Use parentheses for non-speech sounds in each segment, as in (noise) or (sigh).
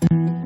Hallo und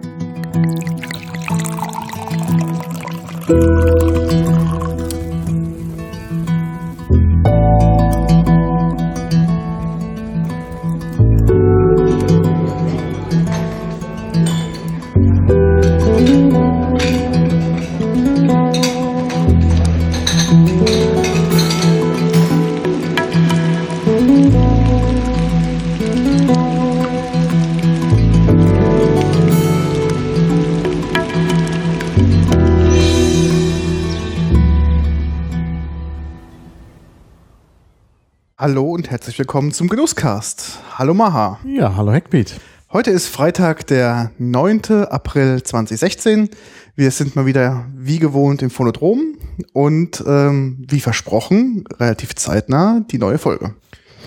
herzlich willkommen zum Genusscast. Hallo Maha. Ja, hallo Heckbeat. Heute ist Freitag, der 9. April 2016. Wir sind mal wieder wie gewohnt im Phonodrom und ähm, wie versprochen, relativ zeitnah die neue Folge.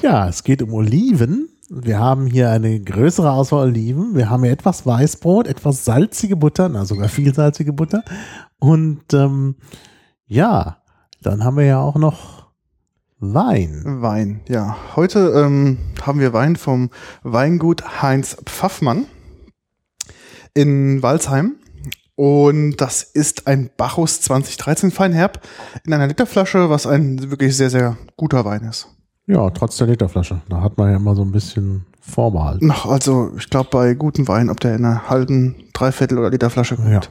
Ja, es geht um Oliven. Wir haben hier eine größere Auswahl Oliven. Wir haben hier etwas Weißbrot, etwas salzige Butter, na sogar viel salzige Butter. Und ähm, ja, dann haben wir ja auch noch Wein. Wein, ja. Heute ähm, haben wir Wein vom Weingut Heinz Pfaffmann in Walsheim. Und das ist ein Bacchus 2013 Feinherb in einer Literflasche, was ein wirklich sehr, sehr guter Wein ist. Ja, trotz der Literflasche. Da hat man ja immer so ein bisschen Vorbehalt. Noch, also ich glaube bei gutem Wein, ob der in einer halben, Dreiviertel oder Literflasche kommt. Ja.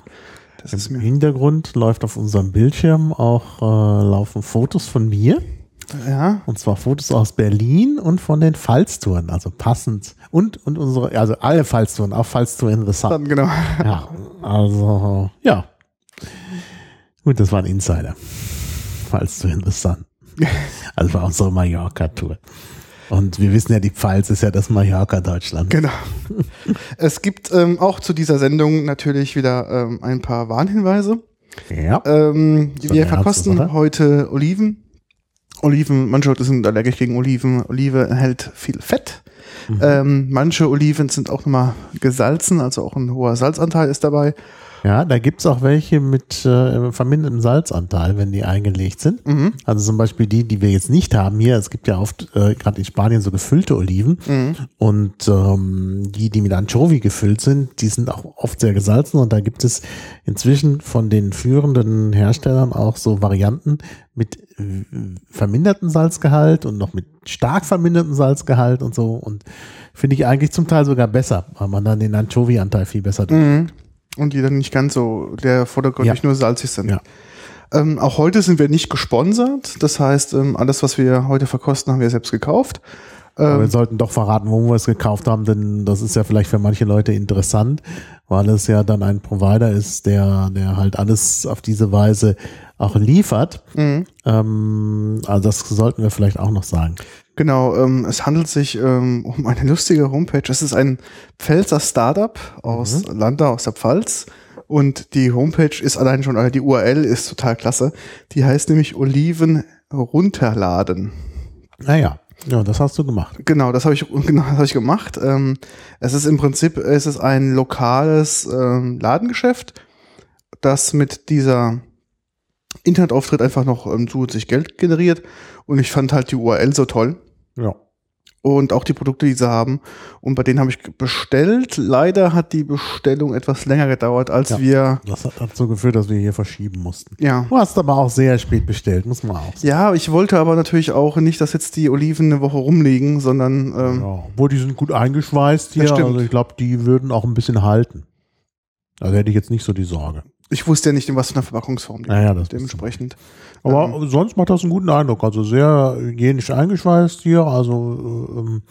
Das Im. Hintergrund läuft auf unserem Bildschirm auch äh, laufen Fotos von mir. Ja, Und zwar Fotos aus Berlin und von den Pfalztouren, also passend. Und, und unsere, also alle Pfalztouren, auch Pfalztour dann genau. Ja, also, ja. Gut, das war ein Insider. Pfalztour in the (laughs) Sun. Also war unsere Mallorca-Tour. Und wir wissen ja, die Pfalz ist ja das Mallorca Deutschland. Genau. (laughs) Es gibt ähm, auch zu dieser Sendung natürlich wieder ähm, ein paar Warnhinweise. Ja. Ähm, wir verkosten heute Oliven. Oliven, manche Leute sind allergisch gegen Oliven. Olive enthält viel Fett. Mhm. Ähm, manche Oliven sind auch nochmal gesalzen, also auch ein hoher Salzanteil ist dabei. Ja, da gibt's auch welche mit äh, vermindertem Salzanteil, wenn die eingelegt sind. Mhm. Also zum Beispiel die, die wir jetzt nicht haben hier. Es gibt ja oft, äh, gerade in Spanien, so gefüllte Oliven. Mhm. Und ähm, die, die mit Anchovy gefüllt sind, die sind auch oft sehr gesalzen. Und da gibt es inzwischen von den führenden Herstellern auch so Varianten mit äh, vermindertem Salzgehalt und noch mit stark vermindertem Salzgehalt und so. Und finde ich eigentlich zum Teil sogar besser, weil man dann den Anchovy-Anteil viel besser Mhm. Und die dann nicht ganz so, der vordergründig Ja. nur salzig sind. Ja. Ähm, auch heute sind wir nicht gesponsert. Das heißt, ähm, alles, was wir heute verkosten, haben wir selbst gekauft. Aber wir Ähm, sollten doch verraten, wo wir es gekauft haben, denn das ist ja vielleicht für manche Leute interessant, weil es ja dann ein Provider ist, der, der halt alles auf diese Weise auch liefert. mhm. Ähm, also das sollten wir vielleicht auch noch sagen. Genau, ähm, es handelt sich ähm, um eine lustige Homepage. Es ist ein Pfälzer Startup aus Landau, aus der Pfalz. Und die Homepage ist allein schon, also die URL ist total klasse. Die heißt nämlich Oliven runterladen. Naja, ja, das hast du gemacht. Genau, das habe ich, (laughs) genau, das habe ich gemacht. Ähm, es ist im Prinzip, es ist ein lokales ähm, Ladengeschäft, das mit dieser Internetauftritt einfach noch ähm, zusätzlich Geld generiert. Und ich fand halt die URL so toll. Ja. Und auch die Produkte, die sie haben. Und bei denen habe ich bestellt. Leider hat die Bestellung etwas länger gedauert, als Ja. wir. Das hat dazu geführt, dass wir hier verschieben mussten. Ja. Du hast aber auch sehr spät bestellt, muss man auch sagen. Ja, ich wollte aber natürlich auch nicht, dass jetzt die Oliven eine Woche rumliegen, sondern ähm, Ja, obwohl die sind gut eingeschweißt hier, stimmt. also ich glaube, die würden auch ein bisschen halten. Also hätte ich jetzt nicht so die Sorge. Ich wusste ja nicht, in was für einer Verpackungsform die Naja, das dementsprechend. Aber sonst macht das einen guten Eindruck. Also sehr hygienisch eingeschweißt hier. Also ähm,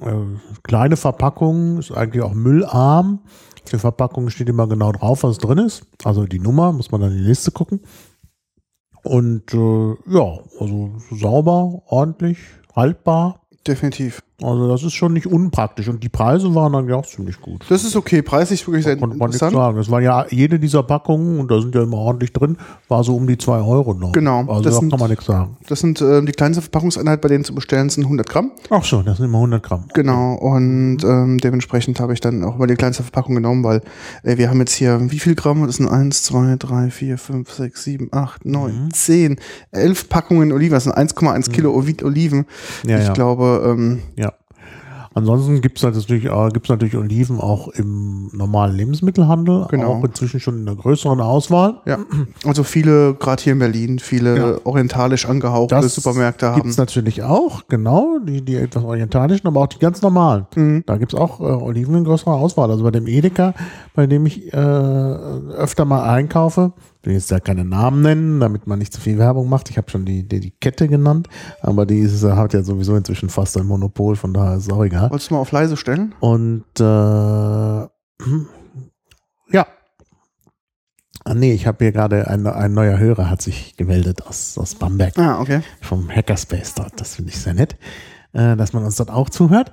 äh, kleine Verpackung, ist eigentlich auch müllarm. Auf der Verpackung steht immer genau drauf, was drin ist. Also die Nummer, muss man dann in die Liste gucken. Und äh, ja, also sauber, ordentlich, haltbar. Definitiv. Also das ist schon nicht unpraktisch. Und die Preise waren dann ja auch ziemlich gut. Das ist okay. Preislich wirklich sehr Konnte man nichts sagen. Es war ja jede dieser Packungen, und da sind ja immer ordentlich drin, war so um die zwei Euro noch. Genau, Also das da sind- kann man nichts sagen. Das sind äh, die kleinste Verpackungseinheit, bei denen zu bestellen sind 100 Gramm. Ach so, das sind immer 100 Gramm. Genau, und ähm, dementsprechend habe ich dann auch mal die kleinste Verpackung genommen, weil äh, wir haben jetzt hier, wie viel Gramm? Das sind 1, 2, 3, 4, 5, 6, 7, 8, 9, Mhm. 10, 11 Packungen Oliven, das sind 1,1 Kilo Oli- Oliven. Ja, ich ja. glaube, ähm, Ja. Ansonsten gibt es natürlich, äh, gibt's natürlich Oliven auch im normalen Lebensmittelhandel, Genau. auch inzwischen schon in einer größeren Auswahl. Ja, also viele, gerade hier in Berlin, viele Ja. orientalisch angehauchte Supermärkte gibt haben. es natürlich auch, genau, die, die etwas orientalischen, aber auch die ganz normalen. Mhm. Da gibt es auch äh, Oliven in größerer Auswahl. Also bei dem Edeka, bei dem ich äh, öfter mal einkaufe, will jetzt da keine Namen nennen, damit man nicht zu viel Werbung macht. Ich habe schon die, die, die Kette genannt, aber die ist, hat ja sowieso inzwischen fast ein Monopol, von daher ist es auch egal. Wolltest du mal auf leise stellen? Und äh, ja. Ah, nee, ich habe hier gerade ein, ein neuer Hörer hat sich gemeldet aus, aus Bamberg Ah, okay. vom Hackerspace dort. Das finde ich sehr nett, äh, dass man uns dort auch zuhört.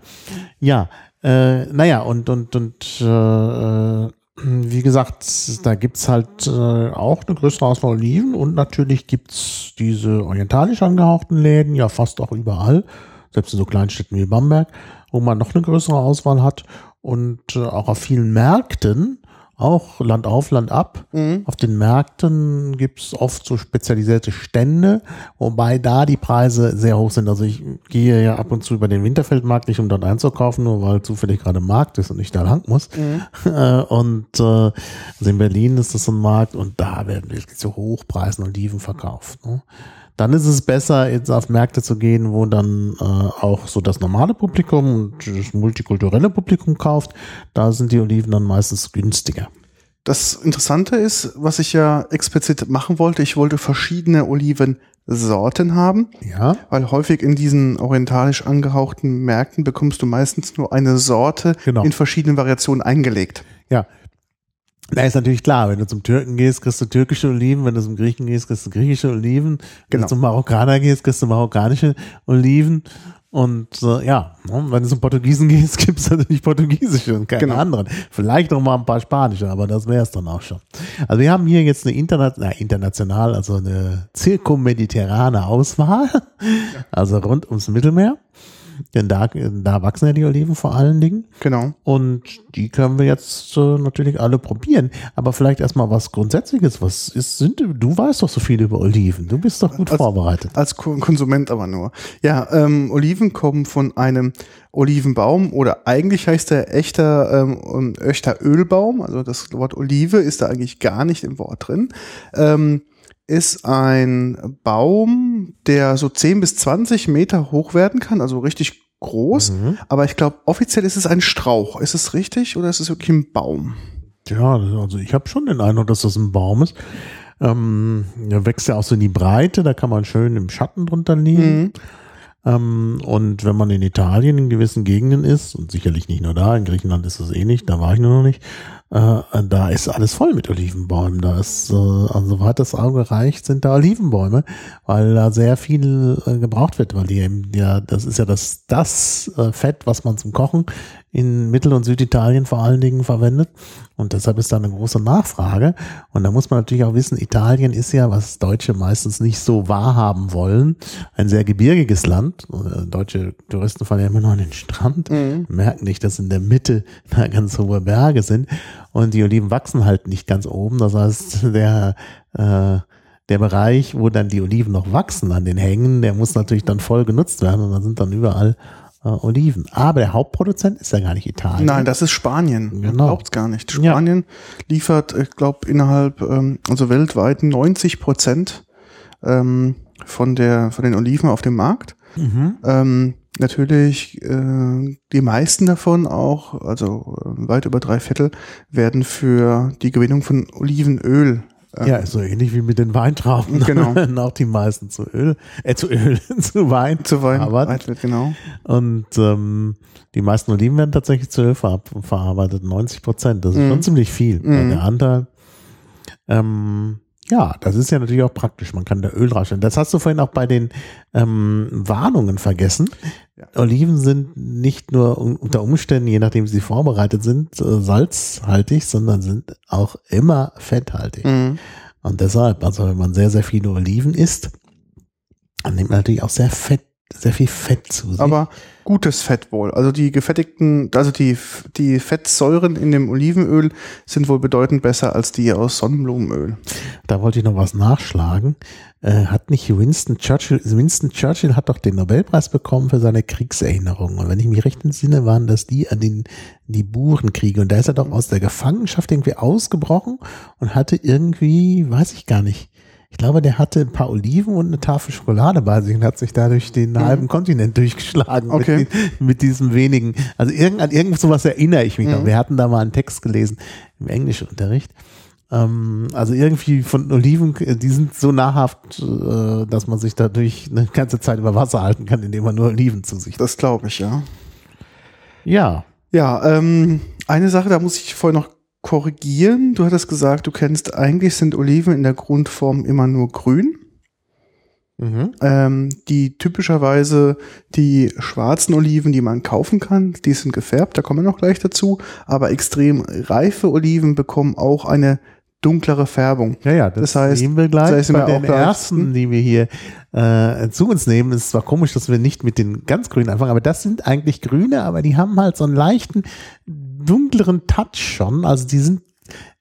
Ja, äh, naja, und, und, und äh, wie gesagt, da gibt's halt äh, auch eine größere Auswahl Oliven und natürlich gibt's diese orientalisch angehauchten Läden, ja fast auch überall, selbst in so Kleinstädten wie Bamberg, wo man noch eine größere Auswahl hat. Und äh, auch auf vielen Märkten, auch Land auf, Land ab, Mhm. auf den Märkten gibt's oft so spezialisierte Stände, wobei da die Preise sehr hoch sind. Also ich gehe ja ab und zu über den Winterfeldmarkt nicht, um dort einzukaufen, nur weil zufällig gerade Markt ist und ich da lang muss. (laughs) Äh, Und äh, also in Berlin ist das so ein Markt und da werden wirklich zu Hochpreisen Oliven verkauft. Ne? Dann ist es besser, jetzt auf Märkte zu gehen, wo dann äh, auch so das normale Publikum und das multikulturelle Publikum kauft. Da sind die Oliven dann meistens günstiger. Das Interessante ist, was ich ja explizit machen wollte, ich wollte verschiedene Olivensorten haben, Ja, weil häufig in diesen orientalisch angehauchten Märkten bekommst du meistens nur eine Sorte Genau. in verschiedenen Variationen eingelegt. ja. Da ist natürlich klar, wenn du zum Türken gehst, kriegst du türkische Oliven, wenn du zum Griechen gehst, kriegst du griechische Oliven, wenn Genau. du zum Marokkaner gehst, kriegst du marokkanische Oliven. Und äh, ja, ne, wenn du zum Portugiesen (laughs) gehst, gibt es natürlich portugiesische und keine Genau. anderen. Vielleicht noch mal ein paar spanische, aber das wäre es dann auch schon. Also wir haben hier jetzt eine interna na, international, also eine zirkummediterrane Auswahl, also rund ums Mittelmeer. Denn da, da wachsen ja die Oliven vor allen Dingen. Genau. Und die können wir jetzt äh, natürlich alle probieren. Aber vielleicht erstmal was Grundsätzliches. Was ist, sind, du weißt doch so viel über Oliven. Du bist doch gut Als- vorbereitet. Als Ko- Konsument aber nur. Ja, ähm, Oliven kommen von einem Olivenbaum oder eigentlich heißt der echter, ähm, echter Ölbaum, also das Wort Olive ist da eigentlich gar nicht im Wort drin. Ähm, ist ein Baum, der so 10 bis 20 Meter hoch werden kann, also richtig groß. Mhm. Aber ich glaube, offiziell ist es ein Strauch. Ist es richtig oder ist es wirklich ein Baum? Ja, also ich habe schon den Eindruck, dass das ein Baum ist. Ähm, der wächst ja auch so in die Breite, da kann man schön im Schatten drunter liegen. Mhm. Ähm, und wenn man in Italien in gewissen Gegenden ist, und sicherlich nicht nur da, in Griechenland ist es eh nicht, da war ich nur noch nicht, äh, da ist alles voll mit Olivenbäumen. Da ist, äh, also soweit das Auge reicht, sind da Olivenbäume, weil da sehr viel äh, gebraucht wird, weil die eben, ja, das ist ja das, das äh, Fett, was man zum Kochen in Mittel- und Süditalien vor allen Dingen verwendet. Und deshalb ist da eine große Nachfrage. Und da muss man natürlich auch wissen, Italien ist ja, was Deutsche meistens nicht so wahrhaben wollen, ein sehr gebirgiges Land. Deutsche Touristen fahren ja immer nur an den Strand, merken nicht, dass in der Mitte da ganz hohe Berge sind. Und die Oliven wachsen halt nicht ganz oben. Das heißt, (laughs) der, äh, der Bereich, wo dann die Oliven noch wachsen an den Hängen, der muss natürlich dann voll genutzt werden. Und da sind dann überall äh, Oliven. Aber der Hauptproduzent ist ja gar nicht Italien. Nein, das ist Spanien. Genau. glaubt's gar nicht. Ja. Spanien liefert, ich glaube, innerhalb, ähm, also weltweit 90 Prozent ähm, von der, von den Oliven auf dem Markt. Mhm. Ähm, natürlich, äh, die meisten davon auch, also äh, weit über drei Viertel, werden für die Gewinnung von Olivenöl ähm, Ja, so ähnlich wie mit den Weintrauben. Genau. Werden (laughs) auch die meisten zu Öl, äh, zu Öl, (laughs) zu Wein. zu Wein verarbeitet. genau. Und ähm, die meisten Oliven werden tatsächlich zu Öl ver verarbeitet, 90 Prozent. Das ist Mhm. schon ziemlich viel. Mhm. Der Anteil. Ähm, ja, das ist ja natürlich auch praktisch. Man kann da Öl draufstellen. Das hast du vorhin auch bei den ähm, Warnungen vergessen. Ja. Oliven sind nicht nur un unter Umständen, je nachdem wie sie vorbereitet sind, äh, salzhaltig, sondern sind auch immer fetthaltig. Mhm. Und deshalb, also wenn man sehr, sehr viele Oliven isst, dann nimmt man natürlich auch sehr Fett, sehr viel Fett zu sich. Aber gutes Fett wohl. Also die gefettigten, also die, die Fettsäuren in dem Olivenöl sind wohl bedeutend besser als die aus Sonnenblumenöl. da wollte ich noch was nachschlagen. Äh, hat nicht Winston Churchill, Winston Churchill hat doch den Nobelpreis bekommen für seine Kriegserinnerungen. Und wenn ich mich recht entsinne, waren das die an den, die Burenkriege. Und da ist er doch aus der Gefangenschaft irgendwie ausgebrochen und hatte irgendwie, weiß ich gar nicht, ich glaube, der hatte ein paar Oliven und eine Tafel Schokolade bei sich und hat sich dadurch den mhm. halben Kontinent durchgeschlagen okay. mit, mit, diesem wenigen. Also irgend, an irgend sowas erinnere ich mich mhm. noch. Wir hatten da mal einen Text gelesen im Englischunterricht. Ähm, also irgendwie von Oliven, die sind so nahrhaft, äh, dass man sich dadurch eine ganze Zeit über Wasser halten kann, indem man nur Oliven zu sich. Das glaube ich, ja. Ja. Ja, ähm, eine Sache, da muss ich vorher noch korrigieren. Du hattest gesagt, du kennst, eigentlich sind Oliven in der Grundform immer nur grün. Mhm. Ähm, die typischerweise die schwarzen Oliven, die man kaufen kann, die sind gefärbt, da kommen wir noch gleich dazu. Aber extrem reife Oliven bekommen auch eine dunklere Färbung. Ja, ja, das, das heißt, sehen wir gleich das heißt, bei den ersten, die wir hier äh, zu uns nehmen. Es ist zwar komisch, dass wir nicht mit den ganz grünen anfangen, aber das sind eigentlich grüne, aber die haben halt so einen leichten dunkleren Touch schon. Also die sind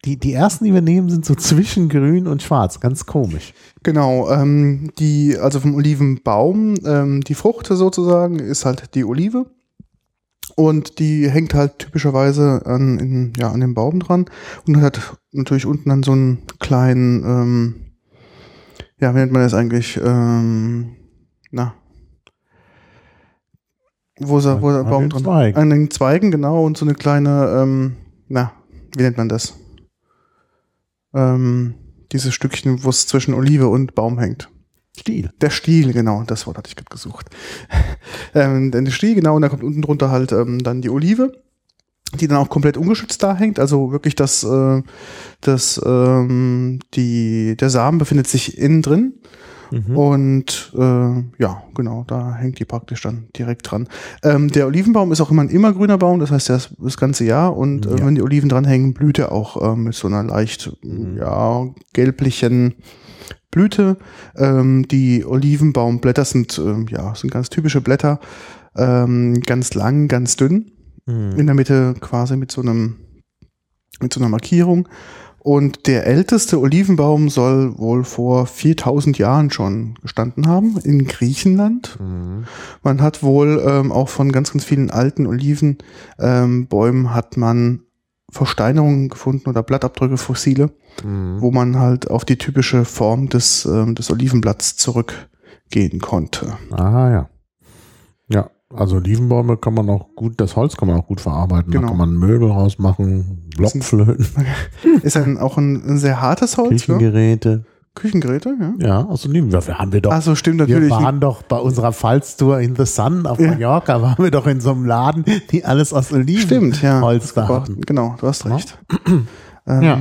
die, die ersten, die wir nehmen, sind so zwischen grün und schwarz. Ganz komisch. Genau. Ähm, die, also vom Olivenbaum, ähm, die Frucht sozusagen ist halt die Olive. Und die hängt halt typischerweise an, in, ja, an dem Baum dran und hat natürlich unten dann so einen kleinen, ähm, ja, wie nennt man das eigentlich? Ähm, na, wo ist, er, wo ist der Baum dran? Zweigen. An den Zweigen, genau, und so eine kleine, ähm, na, wie nennt man das? Ähm, dieses Stückchen, wo es zwischen Olive und Baum hängt. Stiel. Der Stiel, genau, das Wort hatte ich gerade gesucht. (laughs) ähm, der Stiel, genau, und da kommt unten drunter halt ähm, dann die Olive, die dann auch komplett ungeschützt da hängt. Also wirklich das, äh, das, ähm, die, der Samen befindet sich innen drin. Mhm. Und äh, ja, genau, da hängt die praktisch dann direkt dran. Ähm, der Olivenbaum ist auch immer ein immergrüner Baum, das heißt, der ist das ganze Jahr und äh, ja. wenn die Oliven dranhängen, blüht er auch äh, mit so einer leicht, mhm. ja, gelblichen Blüte. Ähm, die Olivenbaumblätter sind, äh, ja, sind ganz typische Blätter, ähm, ganz lang, ganz dünn. Mhm. In der Mitte quasi mit so einem, mit so einer Markierung. Und der älteste Olivenbaum soll wohl vor 4000 Jahren schon gestanden haben in Griechenland. Mhm. Man hat wohl ähm, auch von ganz, ganz vielen alten Olivenbäumen ähm, hat man Versteinerungen gefunden oder Blattabdrücke, Fossile, mhm. wo man halt auf die typische Form des, ähm, des Olivenblatts zurückgehen konnte. Ah ja. Also Olivenbäume kann man auch gut, das Holz kann man auch gut verarbeiten. Genau. Da kann man Möbel rausmachen, Blockflöten. (laughs) Ist ein, auch ein, ein sehr hartes Holz. Küchengeräte. Ja? Küchengeräte, ja. Ja, also Nebenwürfe haben wir doch. Also stimmt natürlich. Wir waren doch bei unserer Pfalztour in The Sun auf ja. Mallorca, waren wir doch in so einem Laden, die alles aus Olivenholz Stimmt, ja. da hatten. Genau, du hast recht. Ja. (clears throat) Ähm, ja.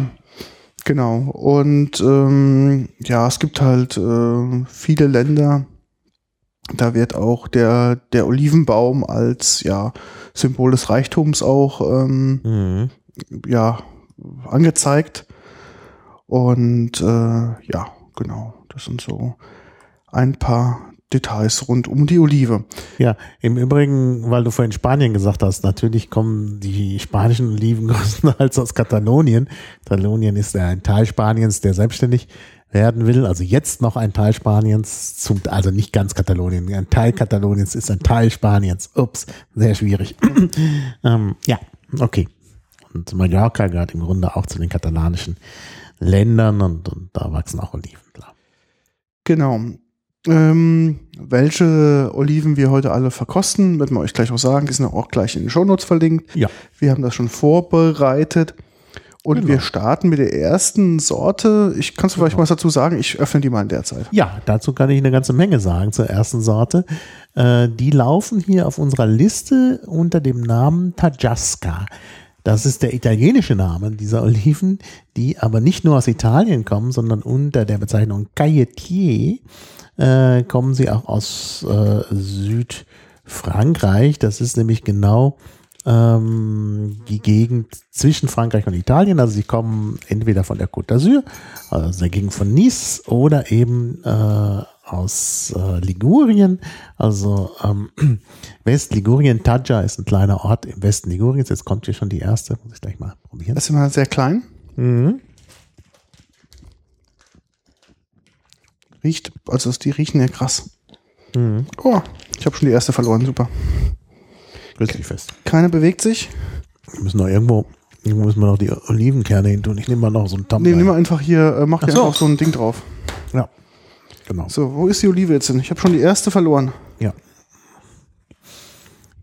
Genau. Und ähm, ja, es gibt halt äh, viele Länder, da wird auch der, der Olivenbaum als ja, Symbol des Reichtums auch ähm, mhm. ja, angezeigt. Und äh, ja, genau, das sind so ein paar Details rund um die Olive. Ja, im Übrigen, weil du vorhin Spanien gesagt hast, natürlich kommen die spanischen Oliven größtenteils (laughs) aus Katalonien. Katalonien ist ja ein Teil Spaniens, der selbstständig werden will, also jetzt noch ein Teil Spaniens, zum, also nicht ganz Katalonien, ein Teil Kataloniens ist ein Teil Spaniens. Ups, sehr schwierig. (clears throat) ähm, ja, okay. Und Mallorca gehört im Grunde auch zu den katalanischen Ländern und, und da wachsen auch Oliven, klar. Genau. Ähm, welche Oliven wir heute alle verkosten, werden wir euch gleich auch sagen. Die sind auch gleich in den Shownotes verlinkt. Ja. Wir haben das schon vorbereitet. Und genau. wir starten mit der ersten Sorte. Ich kannst du vielleicht genau. was dazu sagen? Ich öffne die mal in der Zeit. Ja, dazu kann ich eine ganze Menge sagen zur ersten Sorte. Äh, die laufen hier auf unserer Liste unter dem Namen Tajasca. Das ist der italienische Name dieser Oliven, die aber nicht nur aus Italien kommen, sondern unter der Bezeichnung Cailletier äh, kommen sie auch aus äh, Südfrankreich. Das ist nämlich genau ähm, die Gegend zwischen Frankreich und Italien. Also sie kommen entweder von der Côte d'Azur, also der Gegend von Nice, oder eben äh, aus äh, Ligurien, also ähm, (clears throat) West-Ligurien. Taggia ist ein kleiner Ort im Westen Liguriens. Jetzt kommt hier schon die erste, muss ich gleich mal probieren. Das ist immer sehr klein. Mhm. Riecht, also die riechen ja krass. Mhm. Oh, ich habe schon die erste verloren, super. Dich fest. Keine bewegt sich. Wir müssen noch irgendwo, irgendwo müssen wir noch die Olivenkerne hin tun. Ich nehme mal noch so einen Tamm. Nee, nimm mal einfach hier, äh, mach dir Ach so. einfach so ein Ding drauf. Ja, genau. So, wo ist die Olive jetzt hin? Ich habe schon die erste verloren. Ja.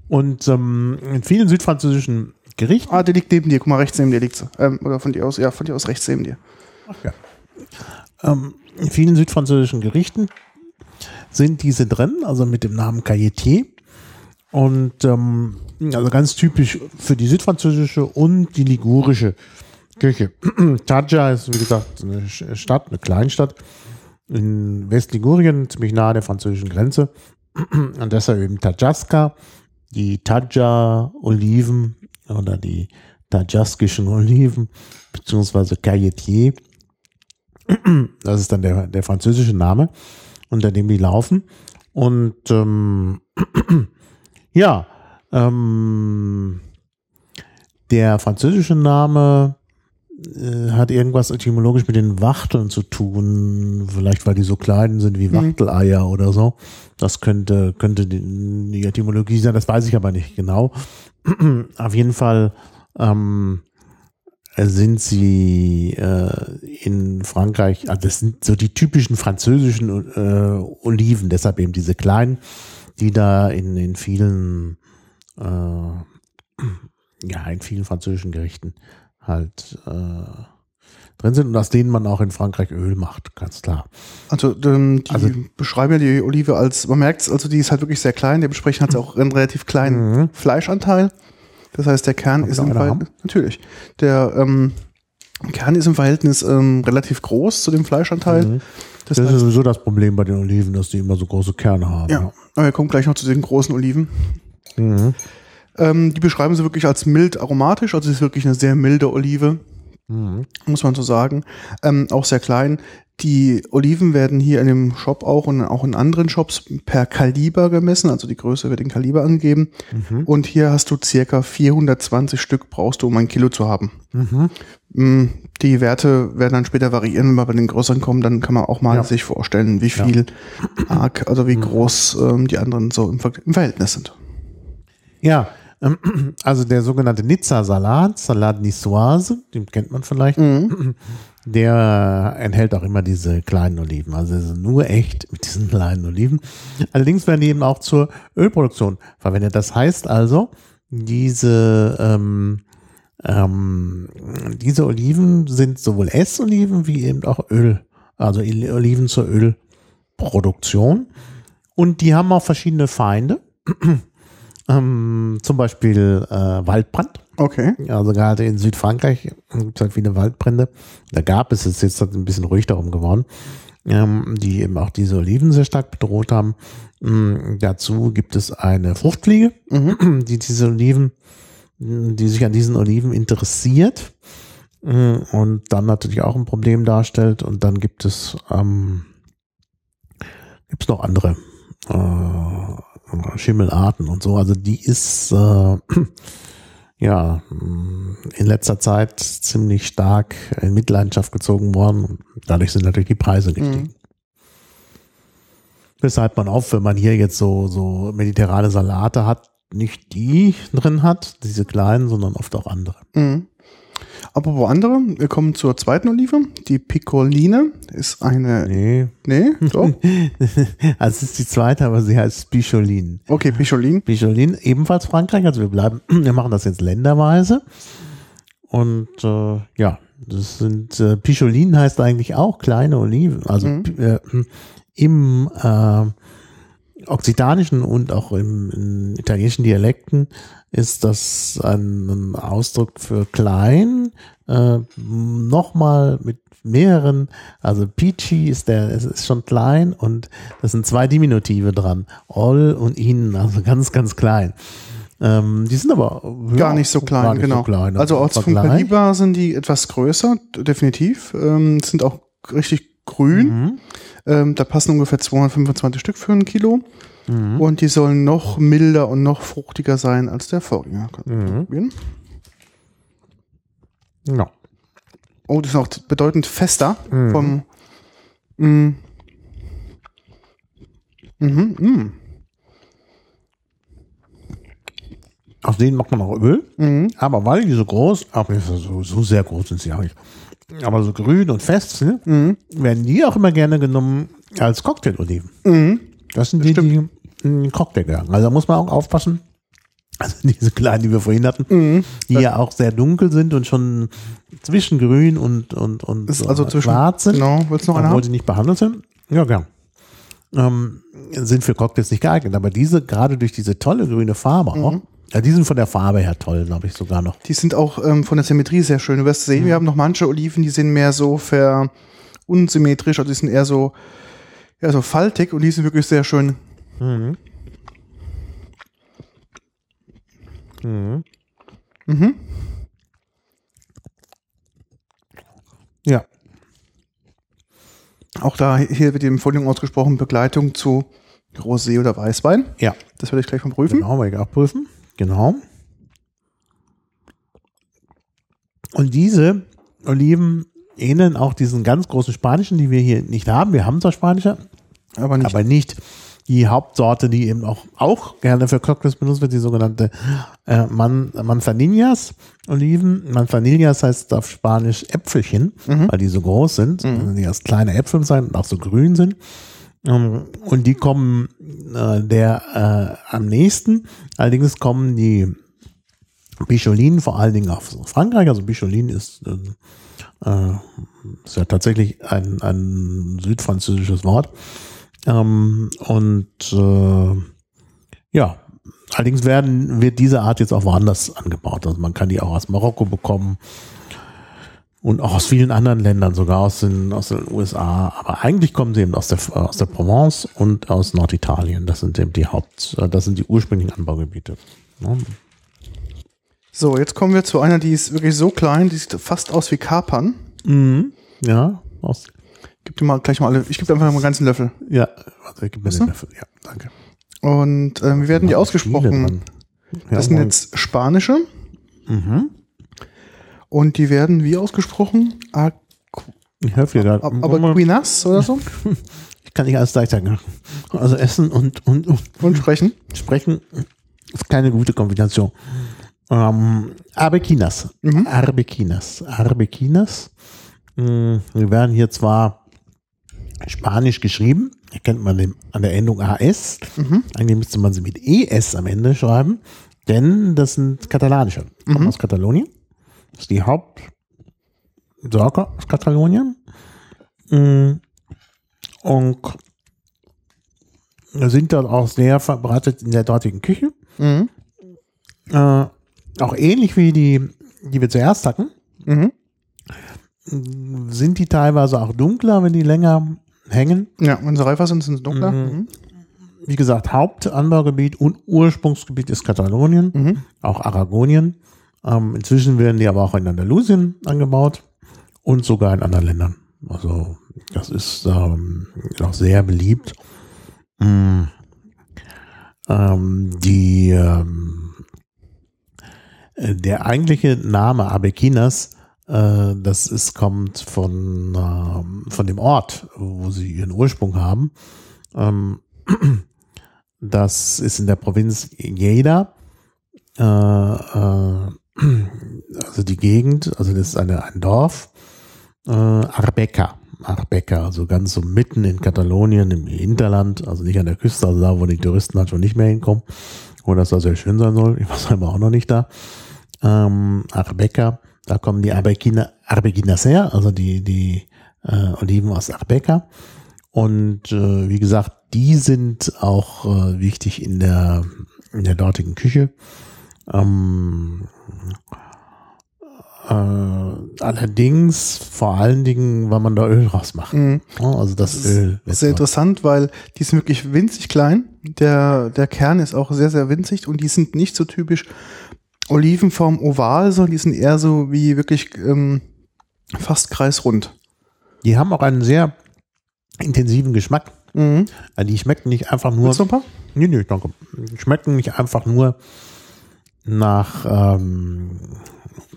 Und ähm, in vielen südfranzösischen Gerichten Ah, der liegt neben dir. Guck mal, rechts neben dir liegt sie. Ähm, oder von dir aus, ja, von dir aus rechts neben dir. Ja. Ähm, in vielen südfranzösischen Gerichten sind diese drin, also mit dem Namen Cailletier. Und ähm, also ganz typisch für die südfranzösische und die ligurische Küche. (clears throat) Tadja ist, wie gesagt, eine Stadt, eine Kleinstadt in Westligurien, ziemlich nahe der französischen Grenze. (clears throat) Und deshalb eben Tadjaska, die Tadja-Oliven oder die tadjaskischen Oliven, beziehungsweise Cailletier. (clears throat) Das ist dann der, der französische Name, unter dem die laufen. Und ähm, ja, ähm, der französische Name äh, hat irgendwas etymologisch mit den Wachteln zu tun. Vielleicht, weil die so klein sind wie Wachteleier oder so. Das könnte, könnte die, die Etymologie sein, das weiß ich aber nicht genau. (clears throat) Auf jeden Fall ähm, sind sie äh, in Frankreich, also das sind so die typischen französischen äh, Oliven, deshalb eben diese kleinen, die da in, in vielen äh, (clears throat) ja, in vielen französischen Gerichten halt äh, drin sind und aus denen man auch in Frankreich Öl macht, ganz klar. Also, ähm, die Also- beschreiben ja die Olive als, man merkt also die ist halt wirklich sehr klein. Dementsprechend hat sie auch einen relativ kleinen Mhm. Fleischanteil. Das heißt, der Kern ist im Verhältnis, natürlich. Der ähm, Kern ist im Verhältnis ähm, relativ groß zu dem Fleischanteil. Mhm. Das Das ist heißt, sowieso das Problem bei den Oliven, dass die immer so große Kerne haben. ja. Aber wir kommen gleich noch zu den großen Oliven. Mhm. Ähm, die beschreiben sie wirklich als mild aromatisch, also es ist wirklich eine sehr milde Olive, Mhm. muss man so sagen. Ähm, auch sehr klein. Die Oliven werden hier in dem Shop auch und auch in anderen Shops per Kaliber gemessen, also die Größe wird in Kaliber angegeben. Mhm. Und hier hast du circa 420 Stück brauchst du, um ein Kilo zu haben. Mhm. Mm, Die Werte werden dann später variieren, wenn wir bei den größeren kommen, dann kann man auch mal Ja. sich vorstellen, wie viel arg, also wie groß ähm, die anderen so im, Ver im Verhältnis sind. Ja, ähm, also der sogenannte Nizza-Salat, Salat Niçoise, den kennt man vielleicht, der enthält auch immer diese kleinen Oliven. Also es ist nur echt mit diesen kleinen Oliven. Allerdings werden die eben auch zur Ölproduktion verwendet. Das heißt also, diese, ähm, ähm, diese Oliven sind sowohl Essoliven wie eben auch Öl, also Oliven zur Ölproduktion. Und die haben auch verschiedene Feinde. (clears throat) Ähm, zum Beispiel äh, Waldbrand. Okay. Also gerade in Südfrankreich gibt es halt viele Waldbrände. Da gab es, es jetzt halt ein bisschen ruhig darum geworden, ähm, die eben auch diese Oliven sehr stark bedroht haben. Ähm, dazu gibt es eine Fruchtfliege, (clears throat) die diese Oliven, mh, die sich an diesen Oliven interessiert mh, und dann natürlich auch ein Problem darstellt. Und dann gibt es ähm, gibt es noch andere äh, Schimmelarten und so. Also die ist äh, (clears throat) ja in letzter Zeit ziemlich stark in Mitleidenschaft gezogen worden. Dadurch sind natürlich die Preise gestiegen. Weshalb man auch, wenn man hier jetzt so, so mediterrane Salate hat, nicht die drin hat, diese kleinen, sondern oft auch andere. Mhm. Apropos andere, wir kommen zur zweiten Olive. Die Piccoline ist eine. Nee. Nee, doch. (laughs) also es ist die zweite, aber sie heißt Picholin. Okay, Piccolin. Picholin, ebenfalls Frankreich. Also wir bleiben, (clears throat) wir machen das jetzt länderweise. Und äh, ja, das sind äh, Picholin heißt eigentlich auch kleine Oliven. Also äh, im äh, okzitanischen und auch im, in italienischen Dialekten ist das ein, Ausdruck für klein, äh, nochmal mit mehreren, also Pichi ist der, es ist schon klein und das sind zwei Diminutive dran, Ol und In, also ganz, ganz klein. Ähm, die sind aber Gar nicht so klein, nicht genau. So klein, also im als vom Vergleich. Kaliber sind die etwas größer, definitiv. Ähm, sind auch richtig grün. Mhm. Ähm, da passen ungefähr 225 Stück für ein Kilo. Mhm. Und die sollen noch milder und noch fruchtiger sein als der Vorgänger. Mhm. Probieren. Ja. Oh, die sind auch bedeutend fester Mhm. vom. Mm, Mhm, mm. Aus denen macht man auch Öl. Mhm. Aber weil die so groß, aber so, so sehr groß sind sie auch nicht. Aber so grün und fest, ne, Mhm. werden die auch immer gerne genommen als Cocktailoliven. Mhm. Das sind die, die in Cocktail gehören. Also da muss man auch aufpassen. Also (laughs) diese kleinen, die wir vorhin hatten, Mhm. die ja auch sehr dunkel sind und schon zwischen grün und, und, und Ist also äh, zwischen, schwarz sind, Genau, willst du noch obwohl sie nicht behandelt sind. Ja, gern. Ähm, sind für Cocktails nicht geeignet. Aber diese, gerade durch diese tolle grüne Farbe auch, Mhm. Ja, die sind von der Farbe her toll, glaube ich, sogar noch. Die sind auch ähm, von der Symmetrie sehr schön. Du wirst sehen, wir haben noch manche Oliven, die sind mehr so ver unsymmetrisch, also die sind eher so, eher so faltig und die sind wirklich sehr schön. Mhm. Mhm. Mhm. Ja. Auch da, hier wird die Empfehlung ausgesprochen, Begleitung zu Rosé oder Weißwein. Ja. Das werde ich gleich mal prüfen. Genau, werde ich auch prüfen. Genau. Und diese Oliven ähneln auch diesen ganz großen spanischen, die wir hier nicht haben. Wir haben zwar spanische, Aber nicht. aber nicht die Hauptsorte, die eben auch, auch gerne für Cocktails benutzt wird, die sogenannte äh, Man Manzanillas Oliven. Manzanillas heißt auf Spanisch Äpfelchen, weil die so groß sind, also die als kleine Äpfel sein und auch so grün sind. Ähm, Und die kommen äh, der äh, am nächsten. Allerdings kommen die Bicholin vor allen Dingen aus Frankreich. Also Bicholin ist, äh, äh, ist ja tatsächlich ein, ein südfranzösisches Wort. Ähm, und äh, ja, allerdings werden, wird diese Art jetzt auch woanders angebaut. Also man kann die auch aus Marokko bekommen und auch aus vielen anderen Ländern, sogar aus den, aus den USA. Aber eigentlich kommen sie eben aus der, aus der Provence und aus Norditalien. Das sind eben die Haupt, äh, das sind die ursprünglichen Anbaugebiete. So, jetzt kommen wir zu einer, die ist wirklich so klein, die sieht fast aus wie Kapern. Mhm. Ja, aus, Gib dir mal gleich mal alle, ich gebe dir einfach mal einen ganzen Löffel. ja, also ich gebe mir den Löffel. Ja, danke. Und ähm, wie werden die ausgesprochen? Ja, Das sind jetzt spanische Mhm. Und die werden wie ausgesprochen? Ich helfe dir. Ab- Aber Quinas oder so? (laughs) Ich kann nicht alles gleichzeitig. Also essen und, und, und Und sprechen. sprechen ist keine gute Kombination. Ähm, Arbequinas. Mhm. Arbequinas. Arbequinas. Mm, Wir werden hier zwar Spanisch geschrieben, erkennt man an der Endung AS. Mhm. Eigentlich müsste man sie mit ES am Ende schreiben, denn das sind katalanische. Kommen aus Katalonien. Das ist die Hauptsorte aus Katalonien. Mm, Und sind dort auch sehr verbreitet in der dortigen Küche. Mhm. Äh, auch ähnlich wie die, die wir zuerst hatten, Mhm. sind die teilweise auch dunkler, wenn die länger hängen. Ja, wenn sie reifer sind, sind sie dunkler. Mhm. Mhm. Wie gesagt, Hauptanbaugebiet und Ursprungsgebiet ist Katalonien, Mhm. auch Aragonien. Ähm, inzwischen werden die aber auch in Andalusien angebaut und sogar in anderen Ländern. Also das ist ähm, auch sehr beliebt. Mm. Ähm, die ähm, äh, der eigentliche Name Abequinas, äh, das ist kommt von ähm, von dem Ort, wo sie ihren Ursprung haben. Ähm, (clears throat) das ist in der Provinz Lleida. Äh, äh, also die Gegend, also das ist eine, ein Dorf. Äh, Arbeca. Arbeca, also ganz so mitten in Katalonien, im Hinterland, also nicht an der Küste, also da, wo die Touristen halt schon nicht mehr hinkommen, wo das da sehr schön sein soll. Ich war (laughs) selber auch noch nicht da. Ähm, Arbeca, da kommen die Arbequina, Arbequinas her, also die, die äh, Oliven aus Arbeca. Und äh, wie gesagt, die sind auch äh, wichtig in der, in der dortigen Küche. Ähm, äh, allerdings vor allen Dingen, weil man da Öl rausmacht. Mhm. Also das, Das Öl. ist sehr interessant, weil die sind wirklich winzig klein. Der, der Kern ist auch sehr, sehr winzig und die sind nicht so typisch Olivenform oval, sondern die sind eher so wie wirklich ähm, fast kreisrund. Die haben auch einen sehr intensiven Geschmack. Mhm. Äh, Die schmecken nicht einfach nur. Willst du noch ein paar? Nee, nee, danke. Die Schmecken nicht einfach nur nach, ähm,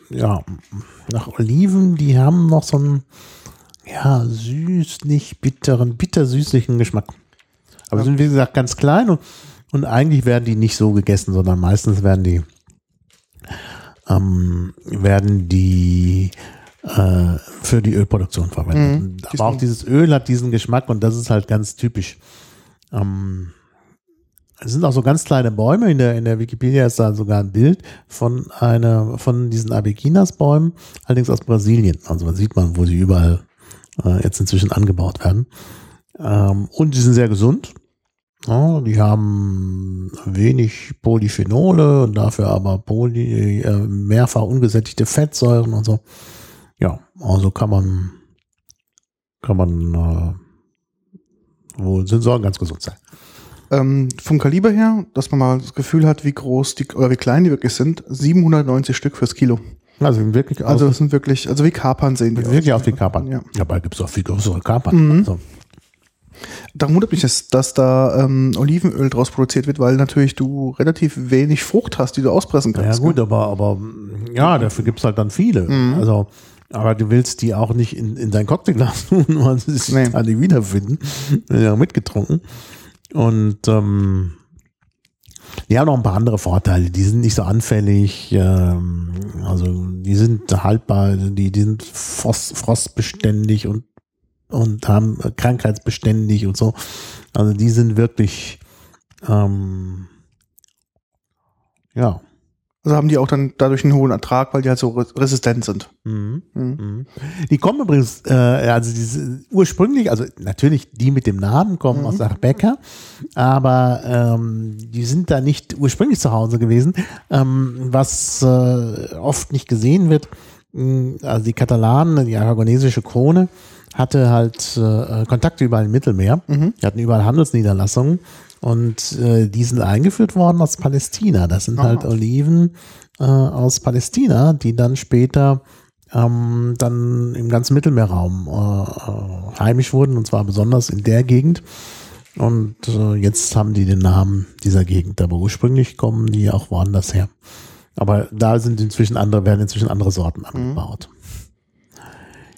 ja, nach Oliven, die haben noch so einen, ja, süßlich bitteren, bittersüßlichen Geschmack. Aber sind wie gesagt ganz klein und, und eigentlich werden die nicht so gegessen, sondern meistens werden die ähm, werden die äh, für die Ölproduktion verwendet. Mhm. Aber auch dieses Öl hat diesen Geschmack und das ist halt ganz typisch. Ähm, es sind auch so ganz kleine Bäume. In der, in der Wikipedia ist da sogar ein Bild von einer, von diesen Abequinas-Bäumen, allerdings aus Brasilien. Also man sieht man, wo sie überall äh, jetzt inzwischen angebaut werden. Ähm, und die sind sehr gesund. Ja, die haben wenig Polyphenole und dafür aber poly, äh, mehrfach ungesättigte Fettsäuren und so. Ja, also kann man, kann man äh, wohl, sind sollen ganz gesund sein. Ähm, vom Kaliber her, dass man mal das Gefühl hat, wie groß die oder wie klein die wirklich sind, 790 Stück fürs Kilo. Also wirklich Also das sind wirklich, also wie Kapern sehen die wirklich aus wie Kapern. Ja. Dabei gibt es auch viel größere Kapern. Also, Darum wundert mich das, dass da ähm, Olivenöl draus produziert wird, weil natürlich du relativ wenig Frucht hast, die du auspressen ja kannst. gut, aber, aber ja, dafür gibt es halt dann viele. Also, aber du willst die auch nicht in, in dein Cocktailglas tun, (laughs) weil sie sich Nee. nicht wiederfinden. Ja, mitgetrunken. Und ähm, die haben noch ein paar andere Vorteile. Die sind nicht so anfällig. Ähm, also die sind haltbar, die, die sind frost, frostbeständig und, und haben krankheitsbeständig und so. Also die sind wirklich ähm, ja. Also haben die auch dann dadurch einen hohen Ertrag, weil die halt so re- resistent sind. Mhm. Mhm. Mhm. Die kommen übrigens, äh, also diese ursprünglich, also natürlich die mit dem Namen kommen aus Sachbecker, aber ähm, die sind da nicht ursprünglich zu Hause gewesen, ähm, was äh, oft nicht gesehen wird. mh, Also die Katalanen, die aragonesische Krone, hatte halt äh, Kontakte überall im Mittelmeer. Die hatten überall Handelsniederlassungen und äh, die sind eingeführt worden aus Palästina. Das sind halt Oliven äh, aus Palästina, die dann später ähm, dann im ganzen Mittelmeerraum äh, äh, heimisch wurden und zwar besonders in der Gegend. Und äh, jetzt haben die den Namen dieser Gegend, aber ursprünglich kommen die auch woanders her. Aber da sind inzwischen andere, werden inzwischen andere Sorten angebaut.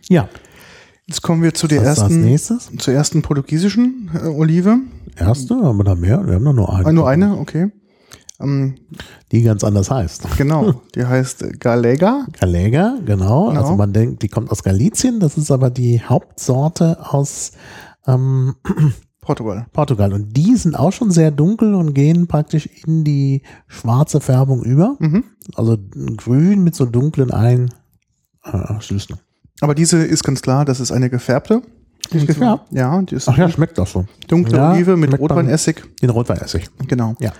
Ja, Jetzt kommen wir zu der was ersten, zur ersten portugiesischen äh, Olive. Erste, haben wir da mehr? Wir haben doch nur eine. Ah, nur eine, okay. Ähm, Die ganz anders heißt. genau, (laughs) die heißt Galega. Galega, genau. Genau. Also man denkt, die kommt aus Galizien. Das ist aber die Hauptsorte aus ähm, (clears throat) Portugal. Portugal. Und die sind auch schon sehr dunkel und gehen praktisch in die schwarze Färbung über. Mhm. Also grün mit so dunklen Ein äh. Aber diese ist ganz klar, das ist eine gefärbte. Die ist gefärbt? Ja, die ist Ach ja, schmeckt auch so. dunkle Ja, Olive mit Rotweinessig. Den Rotweinessig. Genau. Ja.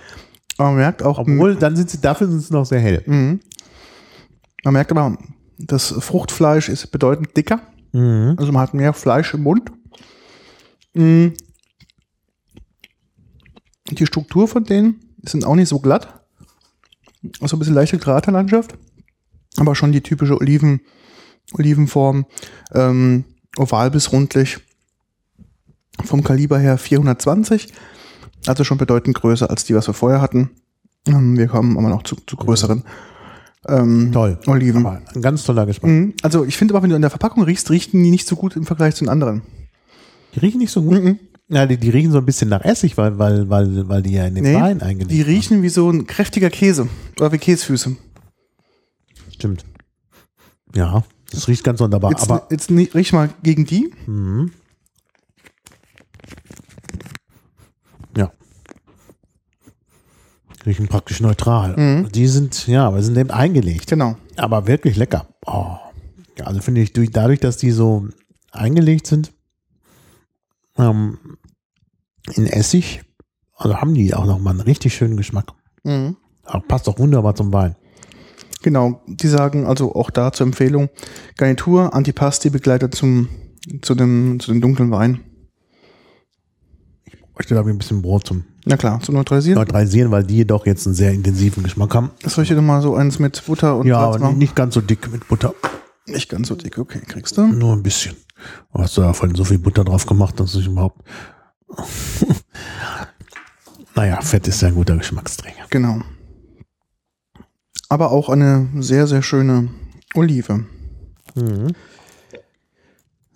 Aber man merkt auch, Obwohl, dann sind sie, dafür sind sie noch sehr hell. Mhm. man merkt aber, das Fruchtfleisch ist bedeutend dicker. Mhm. Also man hat mehr Fleisch im Mund. Mm. Die Struktur von denen sind auch nicht so glatt. Also ein bisschen leichte Kraterlandschaft. Aber schon die typische Oliven, Olivenform. Ähm, oval bis rundlich. Vom Kaliber her 420. Also schon bedeutend größer als die, was wir vorher hatten. Ähm, wir kommen aber noch zu, zu größeren ähm, Toll. Oliven. Aber ein ganz toller Geschmack. Mhm. Also ich finde aber, wenn du an der Verpackung riechst, riechen die nicht so gut im Vergleich zu den anderen. Die riechen nicht so gut. Mhm. Ja, die, die riechen so ein bisschen nach Essig, weil, weil, weil, weil die ja in den Nee, Wein eingelegt Die riechen wie so ein kräftiger Käse oder wie Käsefüße. Stimmt. Ja, das riecht ganz wunderbar. Jetzt, aber jetzt riech mal gegen die. Mhm. Ja. Riechen praktisch neutral. Mhm. Die sind, ja, aber sind eben eingelegt. Genau. Aber wirklich lecker. Oh. Ja, also finde ich, durch, dadurch, dass die so eingelegt sind, ähm, in Essig, also haben die auch nochmal einen richtig schönen Geschmack. Mhm. Passt auch wunderbar zum Wein. Genau. Die sagen also auch da zur Empfehlung Garnitur, Antipasti begleitet zum, zu, dem, zu dem dunklen Wein. Ich glaube, ein bisschen Brot zum Na klar, zum Neutralisieren. Neutralisieren, weil die doch jetzt einen sehr intensiven Geschmack haben. Das soll ich dir nochmal so eins mit Butter und Ja, Salz aber machen? nicht ganz so dick mit Butter. Nicht ganz so dick. Okay, kriegst du. Nur ein bisschen. Du hast ja vorhin so viel Butter drauf gemacht, dass ich überhaupt. (laughs) naja, Fett ist ja ein guter Geschmacksträger. Genau. Aber auch eine sehr, sehr schöne Olive. Mhm.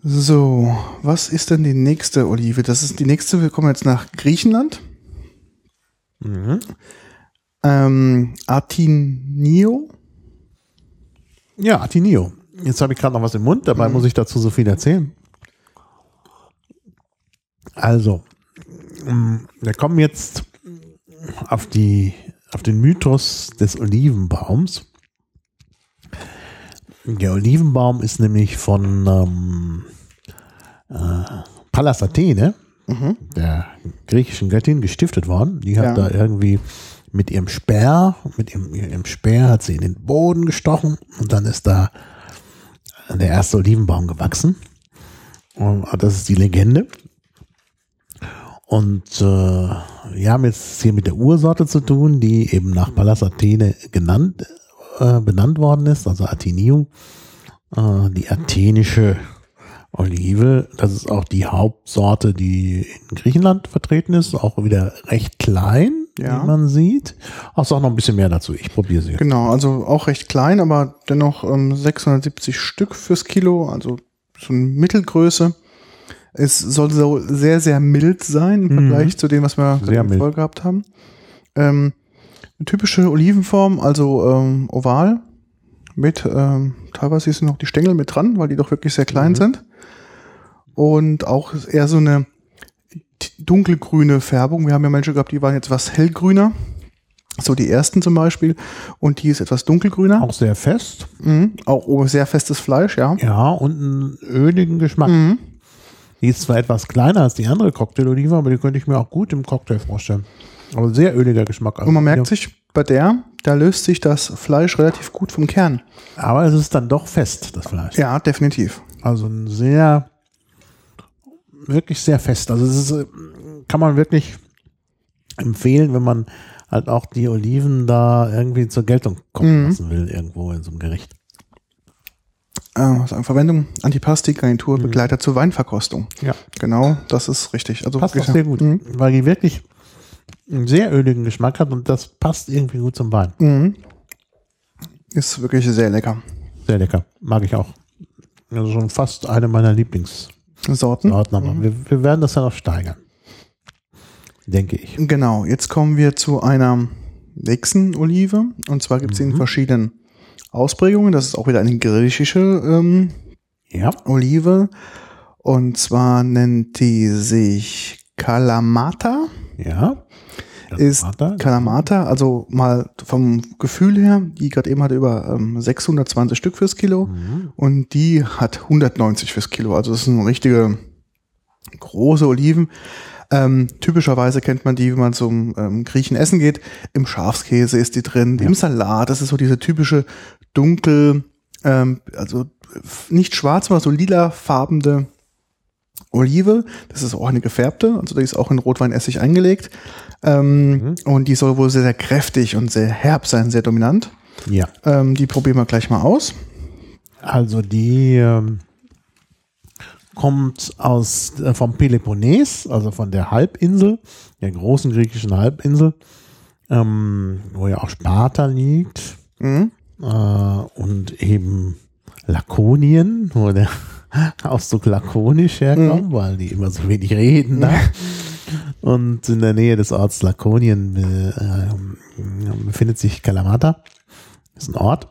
So, was ist denn die nächste Olive? Das ist die nächste. Wir kommen jetzt nach Griechenland. Mhm. Ähm, Artinio. Ja, Atinio. Jetzt habe ich gerade noch was im Mund, dabei muss ich dazu so viel erzählen. Also, ähm, wir kommen jetzt auf, die, auf den Mythos des Olivenbaums. Der Olivenbaum ist nämlich von ähm, äh, Pallas Athene, der griechischen Göttin, gestiftet worden. Die hat Ja. da irgendwie mit ihrem Speer, mit ihrem, ihrem Speer hat sie in den Boden gestochen und dann ist da der erste Olivenbaum gewachsen. Und das ist die Legende. Und äh, wir haben jetzt hier mit der Ursorte zu tun, die eben nach Pallas Athene genannt, äh, benannt worden ist, also Athenium, äh, die athenische Olive. Das ist auch die Hauptsorte, die in Griechenland vertreten ist, auch wieder recht klein, Ja. wie man sieht. Ach, sag noch ein bisschen mehr dazu. Ich probiere sie. jetzt. Genau, also auch recht klein, aber dennoch ähm, 670 Stück fürs Kilo, also so eine Mittelgröße. Es soll so sehr, sehr mild sein im Vergleich zu dem, was wir Mhm. Vorher gehabt haben. Ähm, eine typische Olivenform, also ähm, oval, mit ähm, teilweise sind noch die Stängel mit dran, weil die doch wirklich sehr Mhm. klein sind. Und auch eher so eine dunkelgrüne Färbung. Wir haben ja Menschen gehabt, die waren jetzt was hellgrüner. So die ersten zum Beispiel. Und die ist etwas dunkelgrüner. Auch sehr fest. Mhm. Auch sehr festes Fleisch, ja. Ja, und einen öligen Geschmack. Mhm. Die ist zwar etwas kleiner als die andere Cocktail-Olive, aber die könnte ich mir auch gut im Cocktail vorstellen. Aber sehr öliger Geschmack. Und man merkt Ja. sich bei der, da löst sich das Fleisch relativ gut vom Kern. Aber es ist dann doch fest, das Fleisch. Ja, definitiv. Also ein sehr, wirklich sehr fest. Also es ist, äh, kann man wirklich empfehlen, wenn man halt auch die Oliven da irgendwie zur Geltung kommen Mhm. lassen will, irgendwo in so einem Gericht. Äh, also Verwendung Antipastik, Garnitur, Begleiter zur Weinverkostung. Ja. Genau, das ist richtig. Also Passt auch sehr gut, Mhm. weil die wirklich einen sehr öligen Geschmack hat und das passt irgendwie gut zum Wein. Mhm. Ist wirklich sehr lecker. Sehr lecker. Mag ich auch. Also schon fast eine meiner Lieblingssorten. Sorten. aber Wir, wir werden das ja noch steigern. Denke ich. Genau, jetzt kommen wir zu einer nächsten Olive. Und zwar gibt es in verschiedenen Ausprägungen. Das ist auch wieder eine griechische ähm, Ja. Olive. Und zwar nennt die sich Kalamata. Ja. Ist. Kalamata, also mal vom Gefühl her, die gerade eben hatte über ähm, 620 Stück fürs Kilo Mhm. und die hat 190 fürs Kilo. Also das sind richtige große Oliven. Ähm, typischerweise kennt man die, wenn man zum ähm, Griechen essen geht. Im Schafskäse ist die drin, im Salat. Das ist so diese typische dunkel, ähm, also nicht schwarz, aber so lilafarbene Olive. Das ist auch eine gefärbte, also die ist auch in Rotweinessig eingelegt. Ähm, Und die soll wohl sehr, sehr kräftig und sehr herb sein, sehr dominant. Ja. Ähm, die probieren wir gleich mal aus. Also die ähm, kommt aus äh, vom Peloponnes, also von der Halbinsel, der großen griechischen Halbinsel, ähm, wo ja auch Sparta liegt Mhm. Äh, und eben Lakonien, wo der (laughs) Ausdruck lakonisch herkommt, weil die immer so wenig reden. Ne? (laughs) Und in der Nähe des Orts Lakonien äh, äh, befindet sich Kalamata. Das ist ein Ort,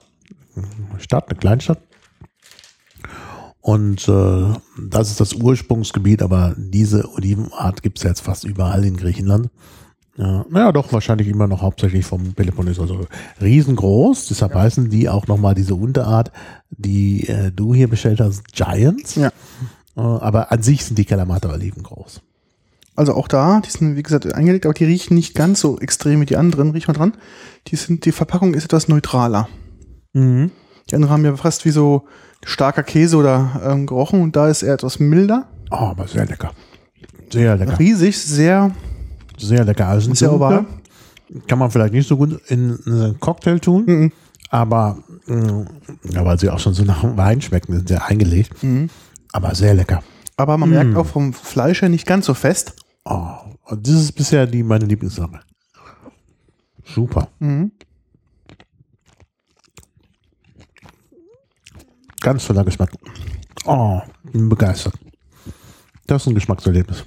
eine Stadt, eine Kleinstadt. Und äh, das ist das Ursprungsgebiet, aber diese Olivenart gibt es jetzt fast überall in Griechenland. Ja, naja, doch wahrscheinlich immer noch hauptsächlich vom Peloponnes, also riesengroß. Deshalb heißen die auch nochmal diese Unterart, die äh, du hier bestellt hast, Giants. Ja. Äh, aber an sich sind die Kalamata-Oliven groß. Also auch da, die sind wie gesagt eingelegt, aber die riechen nicht ganz so extrem wie die anderen. Riech mal dran. Die sind, die Verpackung ist etwas neutraler. Mhm. Die anderen haben ja fast wie so starker Käse oder ähm, gerochen und da ist er etwas milder. Oh, aber sehr lecker. Sehr lecker. Riesig, sehr, Sehr lecker. Also Sehr oval. Kann man vielleicht nicht so gut in, in einen Cocktail tun, Mhm. aber mh, ja, weil sie auch schon so nach Wein schmecken, sind sehr eingelegt. Mhm. Aber sehr lecker. aber man merkt auch vom Fleisch her nicht ganz so fest. Oh, und das ist bisher die meine Lieblingssache. Super. Mhm. Ganz toller Geschmack. Oh, bin begeistert. Das ist ein Geschmackserlebnis.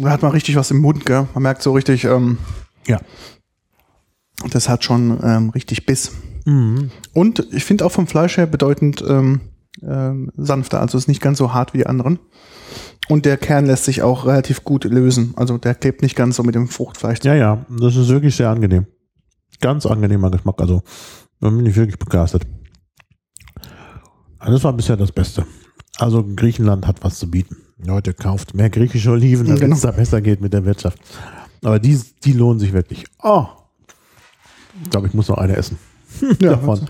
Da hat man richtig was im Mund, gell? Man merkt so richtig, ähm, Ja. das hat schon ähm, richtig Biss. Mhm. Und ich finde auch vom Fleisch her bedeutend ähm, ähm, sanfter, also ist nicht ganz so hart wie die anderen. Und der Kern lässt sich auch relativ gut lösen. Also der klebt nicht ganz so mit dem Fruchtfleisch. Ja, ja, das ist wirklich sehr angenehm. Ganz angenehmer Geschmack. Also, bin ich wirklich begeistert. Das war bisher das Beste. Also, Griechenland hat was zu bieten. Leute, kauft mehr griechische Oliven, damit Genau. es da besser geht mit der Wirtschaft. Aber die, die lohnen sich wirklich. Oh! Ich glaube, ich muss noch eine essen. Ja, Davon.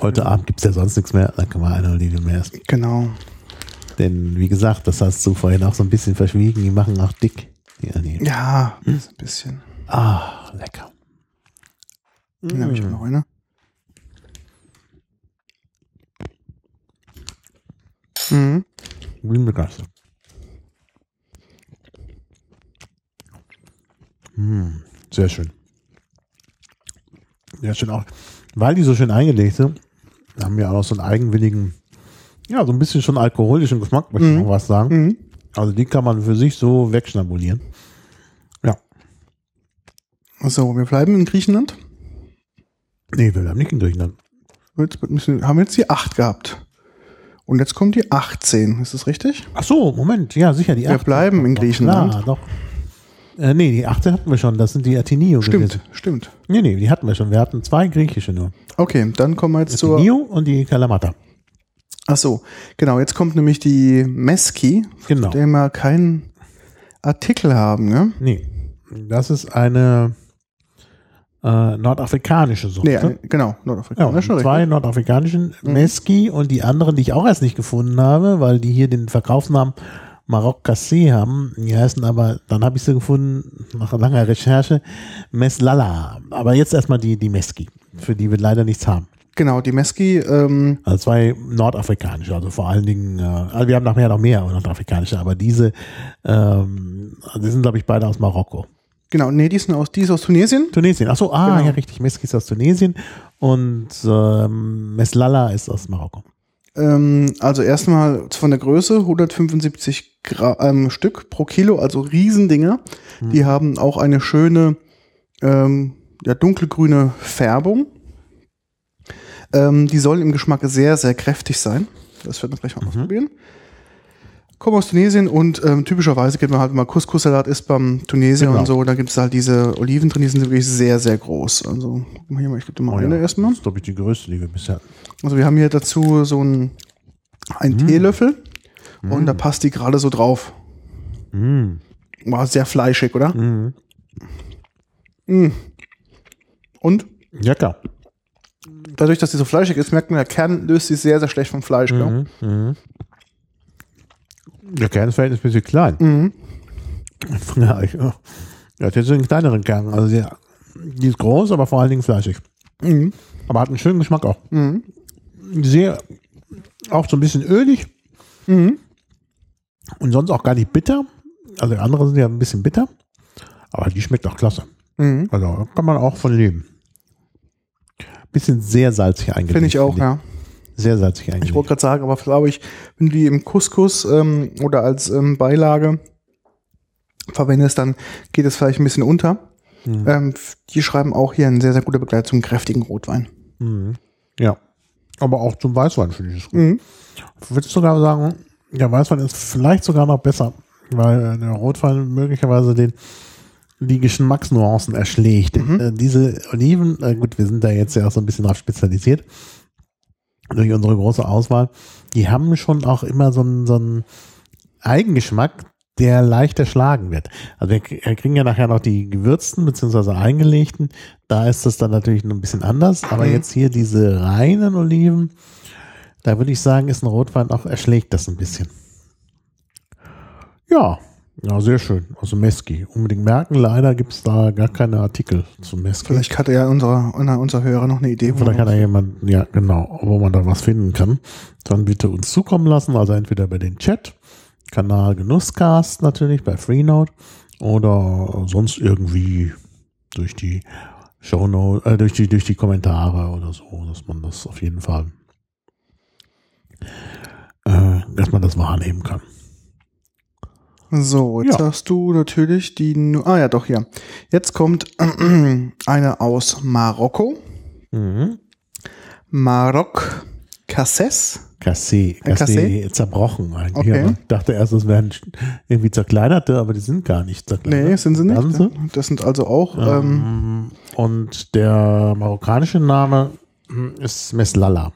Heute Abend gibt es ja sonst nichts mehr. Dann kann man eine Olive mehr essen. Genau. Denn, wie gesagt, das hast du vorhin auch so ein bisschen verschwiegen. Die machen auch dick. Die Oliven. Ja, ist ein bisschen. Ah, lecker. Dann habe ich noch eine. Mhm. Bin begeistert. Hm, sehr schön. Sehr schön auch. Weil die so schön eingelegt sind, haben wir auch noch so einen eigenwilligen, ja, so ein bisschen schon alkoholischen Geschmack, möchte ich Mhm. noch was sagen. Mhm. Also die kann man für sich so wegschnabulieren. Ja. So, wir bleiben in Griechenland. Nee, wir bleiben nicht in Griechenland. Jetzt haben wir jetzt die 8 gehabt. Und jetzt kommt die 18. Ist das richtig? Ach so, Moment, ja, sicher, die Wir 18. bleiben in Griechenland. Klar, doch. Äh, nee, die 18 hatten wir schon, das sind die Ateneo Stimmt, gewesen. stimmt. Nee, nee, die hatten wir schon. Wir hatten zwei griechische nur. Okay, dann kommen wir jetzt Die zur. Nio und die Kalamata. Ach so, genau. Jetzt kommt nämlich die Meski, Genau. der wir keinen Artikel haben, ne? Nee. Das ist eine äh, nordafrikanische Sorte. Nee, ein, genau, ja, nordafrikanische. und zwei richtig. nordafrikanischen Mhm. Meski und die anderen, die ich auch erst nicht gefunden habe, weil die hier den Verkaufsnamen Maroc Cassé haben. Die heißen aber, dann habe ich sie gefunden, nach langer Recherche, Meslala. Aber jetzt erstmal die, die Meski, für die wir leider nichts haben. Genau, die Meski, ähm, Also zwei nordafrikanische, also vor allen Dingen, äh, also wir haben nachher noch mehr nordafrikanische, aber diese, ähm, die sind glaube ich beide aus Marokko. Genau, nee, die sind aus, die ist aus Tunesien. Tunesien, ach so, ah, Genau. ja richtig, Meski ist aus Tunesien und ähm, Meslala ist aus Marokko. Ähm, also erstmal von der Größe 175 Gra ähm, Stück pro Kilo, also Riesendinger. Mhm. Die haben auch eine schöne ähm, ja, dunkelgrüne Färbung. Ähm, die sollen im Geschmack sehr, sehr kräftig sein. Das werden wir gleich Mhm. mal ausprobieren. Kommen aus Tunesien und ähm, typischerweise gibt man halt mal Couscous-Salat ist beim Tunesier Genau. und so. Da gibt es halt diese Oliven drin, die sind wirklich sehr, sehr groß. Also guck mal hier mal, ich gebe dir mal eine erstmal. Das ist glaube ich die größte, die wir bisher hatten. Also wir haben hier dazu so einen, einen Mm. Teelöffel und da passt die gerade so drauf. Mm. War sehr fleischig, oder? Mhm. Mm. Und Lecker. dadurch, dass die so fleischig ist, merkt man, der Kern löst sich sehr, sehr schlecht vom Fleisch. Mhm. Der Kern ist verhältnismäßig klein. Mhm. Ja, ich, ja, hat jetzt einen kleineren Kern. Also der, die ist groß, aber vor allen Dingen fleischig. Mhm. Aber hat einen schönen Geschmack auch. Mhm. Sehr, auch so ein bisschen ölig Mhm. und sonst auch gar nicht bitter. Also die anderen sind ja ein bisschen bitter. Aber die schmeckt auch klasse. Mhm. Also kann man auch von leben. Bisschen sehr salzig eingelegt. Finde ich auch, ja. Sehr salzig Ich eingelegt. wollte gerade sagen, aber glaube ich, wenn du die im Couscous ähm, oder als ähm, Beilage verwendest, dann geht es vielleicht ein bisschen unter. Mhm. Ähm, die schreiben auch hier ein sehr, sehr guter Begleiter zum kräftigen Rotwein. Mhm. Ja. Aber auch zum Weißwein finde ich es gut. Mhm. Ich würde sogar sagen, der Weißwein ist vielleicht sogar noch besser, weil der Rotwein möglicherweise den, die Geschmacksnuancen erschlägt. Mhm. Äh, diese Oliven, äh, gut, wir sind da jetzt ja auch so ein bisschen drauf spezialisiert, durch unsere große Auswahl, die haben schon auch immer so einen, so einen Eigengeschmack, der leicht erschlagen wird. Also wir wir kriegen ja nachher noch die gewürzten beziehungsweise eingelegten. Da ist das dann natürlich ein bisschen anders. Aber Mhm. jetzt hier diese reinen Oliven, da würde ich sagen, ist ein Rotwein auch erschlägt das ein bisschen. Ja, ja, sehr schön. Also Meski. Unbedingt merken, leider gibt es da gar keine Artikel zu Meski. Vielleicht hatte ja unser, unser Hörer noch eine Idee. Vielleicht hat da jemand, ja genau, wo man da was finden kann. Dann bitte uns zukommen lassen, also entweder bei den Chat, Kanal Genusscast natürlich bei Freenode oder sonst irgendwie durch die Shownote, äh, durch die, durch die Kommentare oder so, dass man das auf jeden Fall, äh, dass man das wahrnehmen kann. So, jetzt Ja. hast du natürlich die. Ah ja, doch hier. Jetzt kommt (clears throat) eine aus Marokko. Mhm. Marok Casses. Cassé, Cassé, zerbrochen eigentlich. Okay. Ich dachte erst, das wären irgendwie zerkleinerte, aber die sind gar nicht zerkleinert. Nee, sind sie nicht. Ganze. Das sind also auch. Ähm, Ähm, und der marokkanische Name ist Meslala.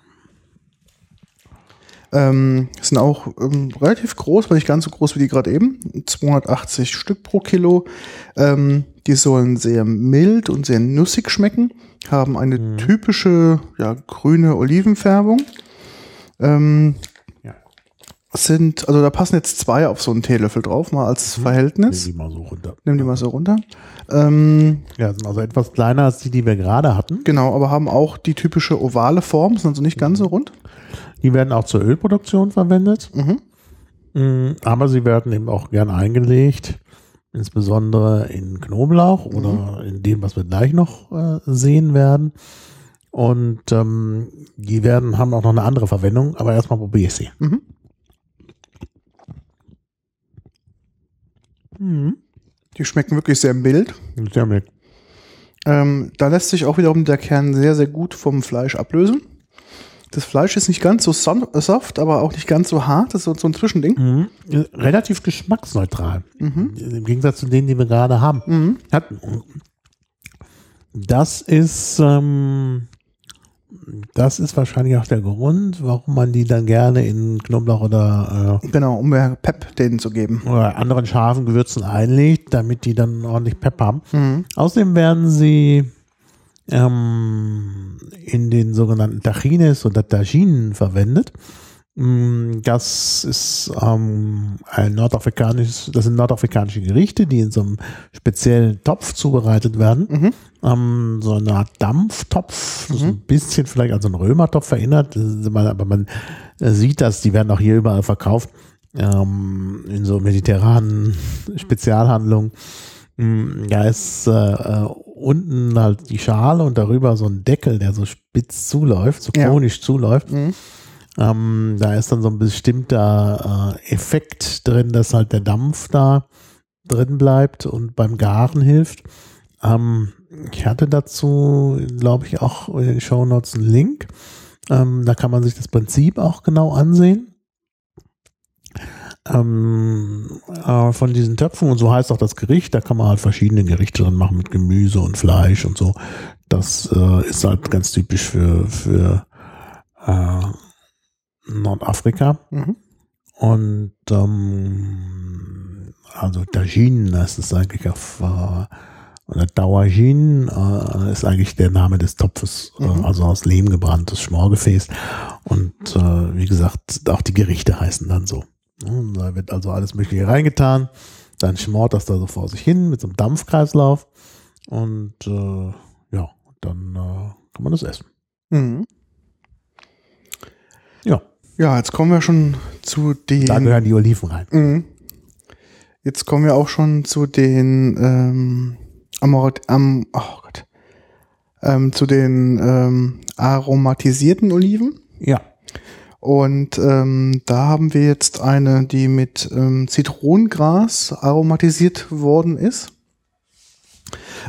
Ähm, sind auch ähm, relativ groß, aber nicht ganz so groß wie die gerade eben. 280 Stück pro Kilo. Ähm, die sollen sehr mild und sehr nussig schmecken, haben eine Mhm. typische ja, grüne Olivenfärbung. Ähm, Ja. sind, also da passen jetzt zwei auf so einen Teelöffel drauf, mal als Nimm Verhältnis. die mal so runter. Nimm die mal so runter. Ähm, Ja, sind also etwas kleiner als die, die wir gerade hatten. genau, aber haben auch die typische ovale Form, sind also nicht ganz so rund. Die werden auch zur Ölproduktion verwendet. Mhm. Mm, Aber sie werden eben auch gern eingelegt, insbesondere in Knoblauch oder in dem, was wir gleich noch äh, sehen werden. Und ähm, die werden, haben auch noch eine andere Verwendung, aber erstmal probiere ich sie. Mhm. Mhm. Die schmecken wirklich sehr mild. Sehr mild. Ähm, da lässt sich auch wiederum der Kern sehr, sehr gut vom Fleisch ablösen. Das Fleisch ist nicht ganz so soft, aber auch nicht ganz so hart. Das ist so, ein Zwischending. Mhm. Relativ geschmacksneutral. Mhm. Im Gegensatz zu denen, die wir gerade haben. Mhm. Das ist, ähm, das ist wahrscheinlich auch der Grund, warum man die dann gerne in Knoblauch oder, Genau, um mehr Pep denen zu geben. äh, oder anderen scharfen Gewürzen einlegt, damit die dann ordentlich Pep haben. Mhm. Außerdem werden sie ähm, in den sogenannten Tachines oder Taginen verwendet. Mm, Das ist ähm, ein nordafrikanisches, das sind nordafrikanische Gerichte, die in so einem speziellen Topf zubereitet werden. Mhm. Ähm, so eine Art Dampftopf, das ist ein bisschen vielleicht an so einen Römertopf erinnert, aber man äh, sieht das, die werden auch hier überall verkauft, ähm, in so mediterranen (laughs) Spezialhandlungen. Mm, Da ist äh, äh, unten halt die Schale und darüber so ein Deckel, der so spitz zuläuft, so Ja. konisch zuläuft. Mhm. Ähm, da ist dann so ein bestimmter äh, Effekt drin, dass halt der Dampf da drin bleibt und beim Garen hilft. Ähm, ich hatte dazu, glaube ich, auch in den Show Notes einen Link. Ähm, da kann man sich das Prinzip auch genau ansehen. Ähm, äh, von diesen Töpfen und so heißt auch das Gericht. Da kann man halt verschiedene Gerichte drin machen mit Gemüse und Fleisch und so. Das äh, ist halt ganz typisch für, für äh, Nordafrika. Mhm. Und ähm, also Tajin, das ist eigentlich auf äh, oder Tawajin äh, ist eigentlich der Name des Topfes, Mhm. äh, also aus Lehm gebranntes Schmorgefäß. Und äh, wie gesagt, auch die Gerichte heißen dann so. Und da wird also alles Mögliche reingetan. Dann schmort das da so vor sich hin mit so einem Dampfkreislauf. Und äh, ja, dann äh, kann man das essen. Mhm. Ja, Ja, jetzt kommen wir schon zu den. da gehören die Oliven rein. Mhm. Jetzt kommen wir auch schon zu den ähm, Amorat am, oh Gott, ähm, zu den ähm, aromatisierten Oliven. Ja. Und ähm, da haben wir jetzt eine, die mit ähm, Zitronengras aromatisiert worden ist.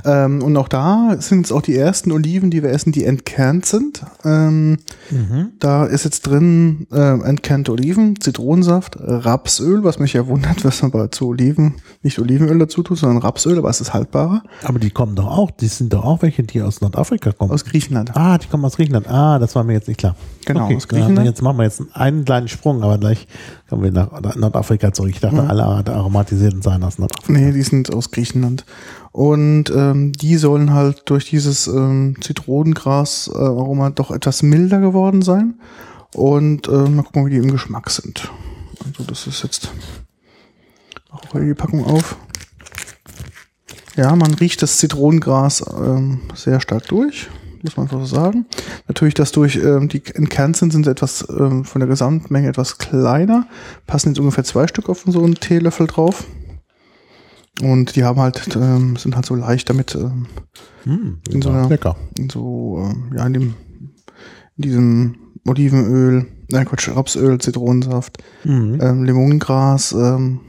Ähm, und auch da sind es auch die ersten Oliven, die wir essen, die entkernt sind. Ähm, Mhm. da ist jetzt drin äh, entkernte Oliven, Zitronensaft, Rapsöl, was mich ja wundert, (laughs) was man bei zu Oliven nicht Olivenöl dazu tut, sondern Rapsöl, aber es ist haltbarer, Aber die kommen doch auch, die sind doch auch welche, die aus Nordafrika kommen. aus Griechenland. ah, die kommen aus Griechenland. Ah, das war mir jetzt nicht klar. Genau, okay, aus Griechenland. dann Jetzt machen wir jetzt einen kleinen Sprung, aber gleich kommen wir nach Nordafrika zurück. Ich dachte, alle aromatisierten seien aus Nordafrika. Nee, die sind aus Griechenland. Und ähm, die sollen halt durch dieses ähm, Zitronengras-Aroma doch etwas milder geworden sein. Und äh, mal gucken, wie die im Geschmack sind. Also das ist jetzt auch die Packung auf. Ja, man riecht das Zitronengras ähm, sehr stark durch, muss man einfach so sagen. Natürlich, dass durch ähm, die entkernt sind, sind sie etwas ähm, von der Gesamtmenge etwas kleiner. Passen jetzt ungefähr zwei Stück auf so einen Teelöffel drauf. Und die haben halt, ähm, sind halt so leicht damit ähm, Hm, In so einer- lecker. in so, ähm, ja, in dem, in diesem Olivenöl, nein, Quatsch, Rapsöl, Zitronensaft, Mhm. ähm, Limonengras, ähm,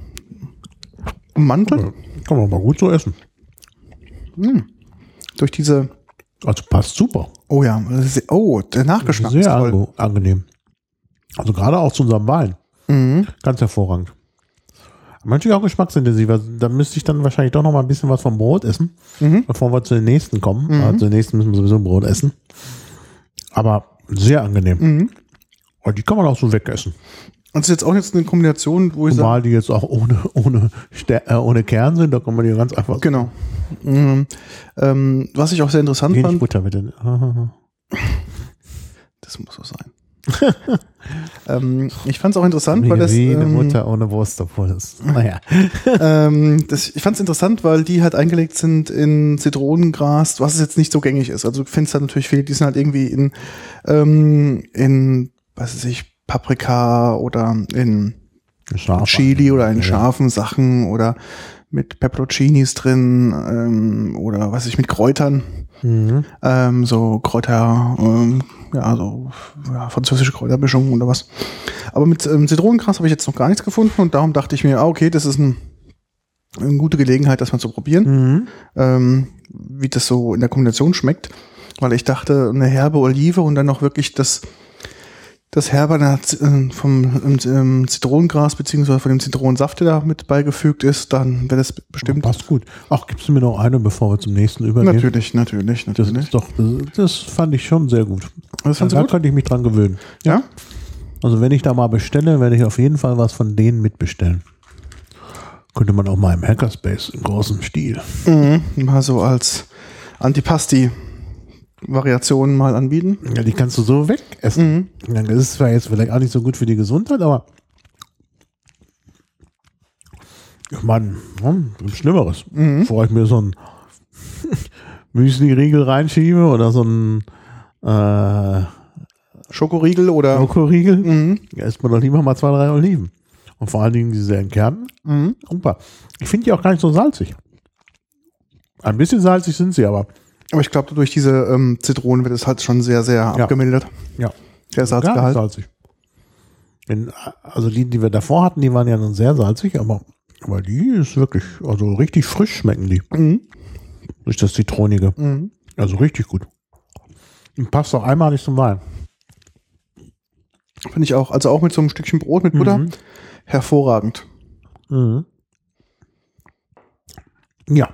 Mandeln. Kann man mal gut so essen. Durch diese, Also passt super. oh ja, oh, der Nachgeschmack ist Sehr toll. ange angenehm. Also gerade auch zu unserem Wein. Mhm. Ganz hervorragend. Manche auch geschmacksintensiver. Da müsste ich dann wahrscheinlich doch noch mal ein bisschen was vom Brot essen, Mhm. bevor wir zu den nächsten kommen. Also zu den nächsten müssen wir sowieso Brot essen. Aber sehr angenehm. Mhm. Und die kann man auch so wegessen. Das ist jetzt auch jetzt eine Kombination, wo ich Zumal die jetzt auch ohne, ohne, Ster äh, ohne Kern sind, da kann man die ganz einfach. genau. Mhm. Ähm, was ich auch sehr interessant Wenig fand, Butter bitte. (laughs) das muss so sein. (laughs) ähm, ich fand es auch interessant, weil das, Wie eine ähm, Mutter ohne Wurst, obwohl das. Naja. ähm, das, ich fand es interessant, weil die halt eingelegt sind in Zitronengras, was es jetzt nicht so gängig ist. Also du findest halt natürlich viele, die sind halt irgendwie in, ähm, in, was weiß ich, Paprika oder in Scharf. Chili oder in Ja. scharfen Sachen oder mit Peperoncinis drin ähm, oder was weiß ich, mit Kräutern. Mhm. Ähm, so Kräuter, ähm, ja, so ja, französische Kräutermischung oder was. Aber mit ähm, Zitronengras habe ich jetzt noch gar nichts gefunden und darum dachte ich mir, ah, okay, das ist ein, eine gute Gelegenheit, das mal zu probieren, Mhm. ähm, wie das so in der Kombination schmeckt. Weil ich dachte, eine herbe Olive und dann noch wirklich das, das Herbe der Z- äh, vom ähm, ähm, Zitronengras beziehungsweise von dem Zitronensaft, der da mit beigefügt ist, dann wäre das bestimmt. Passt gut. Ach, gibst du mir noch eine, bevor wir zum nächsten übergehen? Natürlich, natürlich, Das natürlich. ist doch, das, das fand ich schon sehr gut. Das fandst du da gut? könnte ich mich dran gewöhnen. Ja? Also wenn ich da mal bestelle, werde ich auf jeden Fall was von denen mitbestellen. Könnte man auch mal im Hackerspace im großen Stil. Mhm. Mal so als Antipasti-Variation mal anbieten. Ja, die kannst du so wegessen. Ja, Das ist zwar jetzt vielleicht auch nicht so gut für die Gesundheit, aber ich meine, hm, Schlimmeres. Bevor ich mir so ein (laughs) Müsli-Riegel reinschiebe oder so ein äh, Schokoriegel oder. Schokoriegel, Mhm. ja, isst man doch lieber mal zwei, drei Oliven. Und vor allen Dingen diese in Kärnten. Mhm. Super. Ich finde die auch gar nicht so salzig. Ein bisschen salzig sind sie, aber Aber ich glaube, durch diese ähm, Zitronen wird es halt schon sehr, sehr Ja. abgemildert. ja, Der Salzgehalt. salzig. Denn, also die, die wir davor hatten, die waren ja nun sehr salzig, aber, aber die ist wirklich, also richtig frisch schmecken die. Mhm. Durch das Zitronige. Mhm. Also richtig gut. Und passt auch einmalig zum Wein. Finde ich auch. Also auch mit so einem Stückchen Brot mit Butter. Mhm. Hervorragend. Mhm. Ja.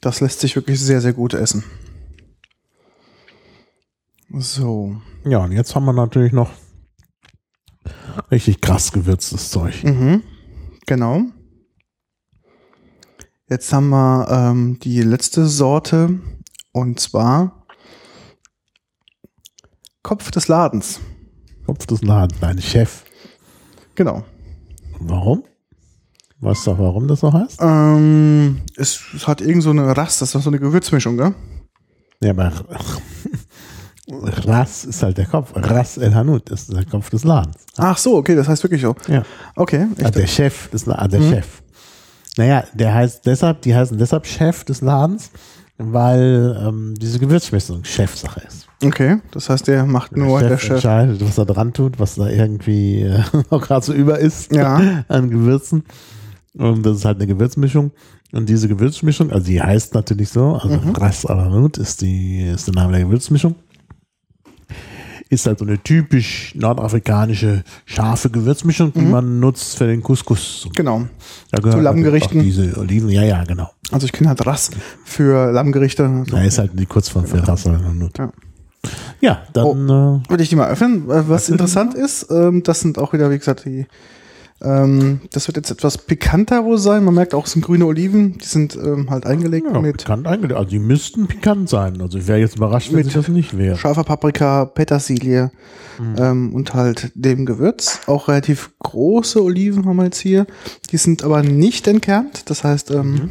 Das lässt sich wirklich sehr, sehr gut essen. So. Ja, und jetzt haben wir natürlich noch richtig krass gewürztes Zeug. Mhm. Genau. Jetzt haben wir ähm, die letzte Sorte und zwar Kopf des Ladens. Kopf des Ladens, dein Chef. Genau. Warum? Weißt du, warum das so heißt? Ähm, es, es hat irgend so eine Rast, das ist so eine Gewürzmischung, gell? Ja, aber Ras ist halt der Kopf. Ras El Hanout ist der Kopf des Ladens. Ach so, okay, das heißt wirklich so. Ja. Okay. Also der Chef des Ladens, der Chef. Naja, der heißt deshalb, die heißen deshalb Chef des Ladens, weil ähm, diese Gewürzmischung Chefsache ist. okay, das heißt, der macht nur der Chef. entscheidet, was er dran tut, was da irgendwie äh, (laughs) noch gerade so über ist Ja. (laughs) an Gewürzen. Und das ist halt eine Gewürzmischung. Und diese Gewürzmischung, also die heißt natürlich so, also Mhm. Ras al Hanout ist, die, ist der Name der Gewürzmischung. Ist halt so eine typisch nordafrikanische scharfe Gewürzmischung, die man nutzt für den Couscous. Genau. Mhm. Zu Lammgerichten. natürlich auch Diese Oliven, ja, ja, genau. Also ich kenne halt Rast für Lammgerichte. So. Da ist halt die Kurzform für Ras al Hanout. Ja. Ja, dann äh, Würde ich die mal öffnen. Äh, Was interessant ist, ähm, das sind auch wieder, wie gesagt, die. Ähm, das wird jetzt etwas pikanter wohl sein. Man merkt auch, es sind grüne Oliven. Die sind ähm, halt eingelegt ja, mit pikant eingelegt. Also die müssten pikant sein. Also ich wäre jetzt überrascht, wenn das nicht wäre. scharfer Paprika, Petersilie ähm, und halt dem Gewürz. Auch relativ große Oliven haben wir jetzt hier. Die sind aber nicht entkernt. Das heißt, ähm,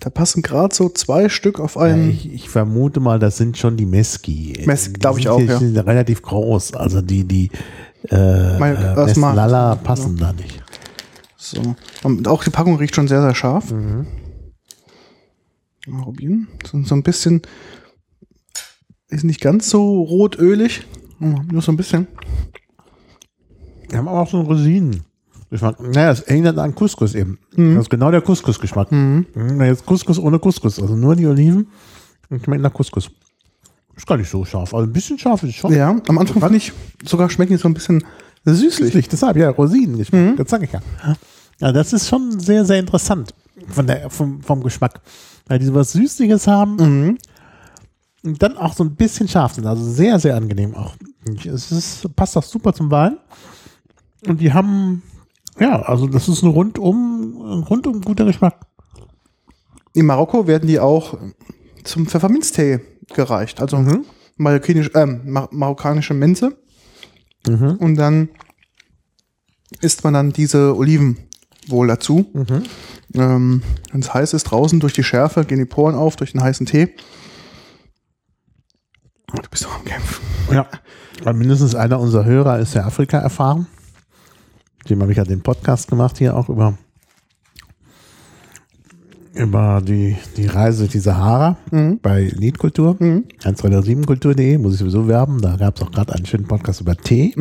da passen gerade so zwei Stück auf Ja, einen. ich, ich vermute mal, das sind schon die Meski. Mes- glaub Die ich auch, ja. Die sind relativ groß. Also die, die äh, Mal äh, Meslala passen da nicht. So. Und auch die Packung riecht schon sehr, sehr scharf. Mhm. Mal probieren. So, so ein bisschen, ist nicht ganz so rotölig, nur so ein bisschen. Wir haben aber auch so einen Rosinen-Geschmack. Naja, es erinnert an Couscous eben. Das ist genau der Couscous-Geschmack. Mhm. Jetzt Couscous ohne Couscous. Also nur die Oliven und schmeckt nach Couscous. Ist gar nicht so scharf. Also ein bisschen scharf ist schon. Ja, am Anfang fand ich, sogar schmecken die so ein bisschen süßlich. Süßlich, deshalb ja Rosinen-Geschmack. Das sag ich ja. Ja, das ist schon sehr, sehr interessant von der, vom, vom Geschmack. Weil die so was Süßliches haben und dann auch so ein bisschen scharf sind. Also sehr, sehr angenehm auch. Es ist, passt auch super zum Wein. Und die haben, ja, also das ist ein rundum, ein rundum guter Geschmack. In Marokko werden die auch zum Pfefferminztee gereicht. Also marokkanisch, ähm, mar marokkanische Minze. Und dann isst man dann diese Oliven wohl dazu. Ähm, Wenn es heiß ist draußen, durch die Schärfe gehen die Poren auf, durch den heißen Tee. Du bist doch am Kämpfen. Ja. Weil mindestens einer unserer Hörer ist ja Afrika erfahren. Dem habe ich ja den Podcast gemacht hier auch über, über die, die Reise durch die Sahara bei Liedkultur. 137kultur.de, muss ich sowieso werben. Da gab es auch gerade einen schönen Podcast über Tee.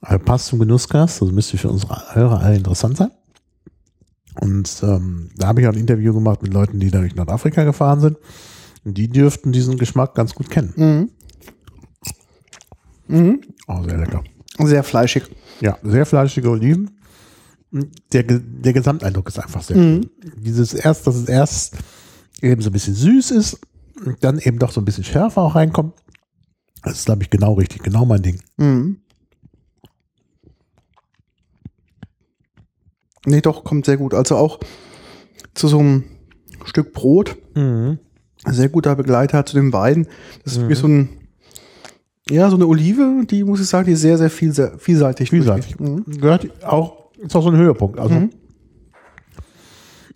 Also passt zum Genussgast, das müsste für unsere Hörer alle interessant sein. Und ähm, da habe ich auch ein Interview gemacht mit Leuten, die da durch Nordafrika gefahren sind. Und die dürften diesen Geschmack ganz gut kennen. Oh, sehr lecker. Sehr fleischig. Ja, sehr fleischige Oliven. Der, der Gesamteindruck ist einfach sehr schön. Dieses erst, dass es erst eben so ein bisschen süß ist und dann eben doch so ein bisschen schärfer auch reinkommt. Das ist, glaube ich, genau richtig, genau mein Ding. Nee, doch, kommt sehr gut. Also auch zu so einem Stück Brot. Sehr guter Begleiter zu dem Wein. Das ist wie so ein, ja, so eine Olive, die, muss ich sagen, die ist sehr, sehr viel, sehr vielseitig. Vielseitig. Mhm. Gehört auch, ist auch so ein Höhepunkt. Also,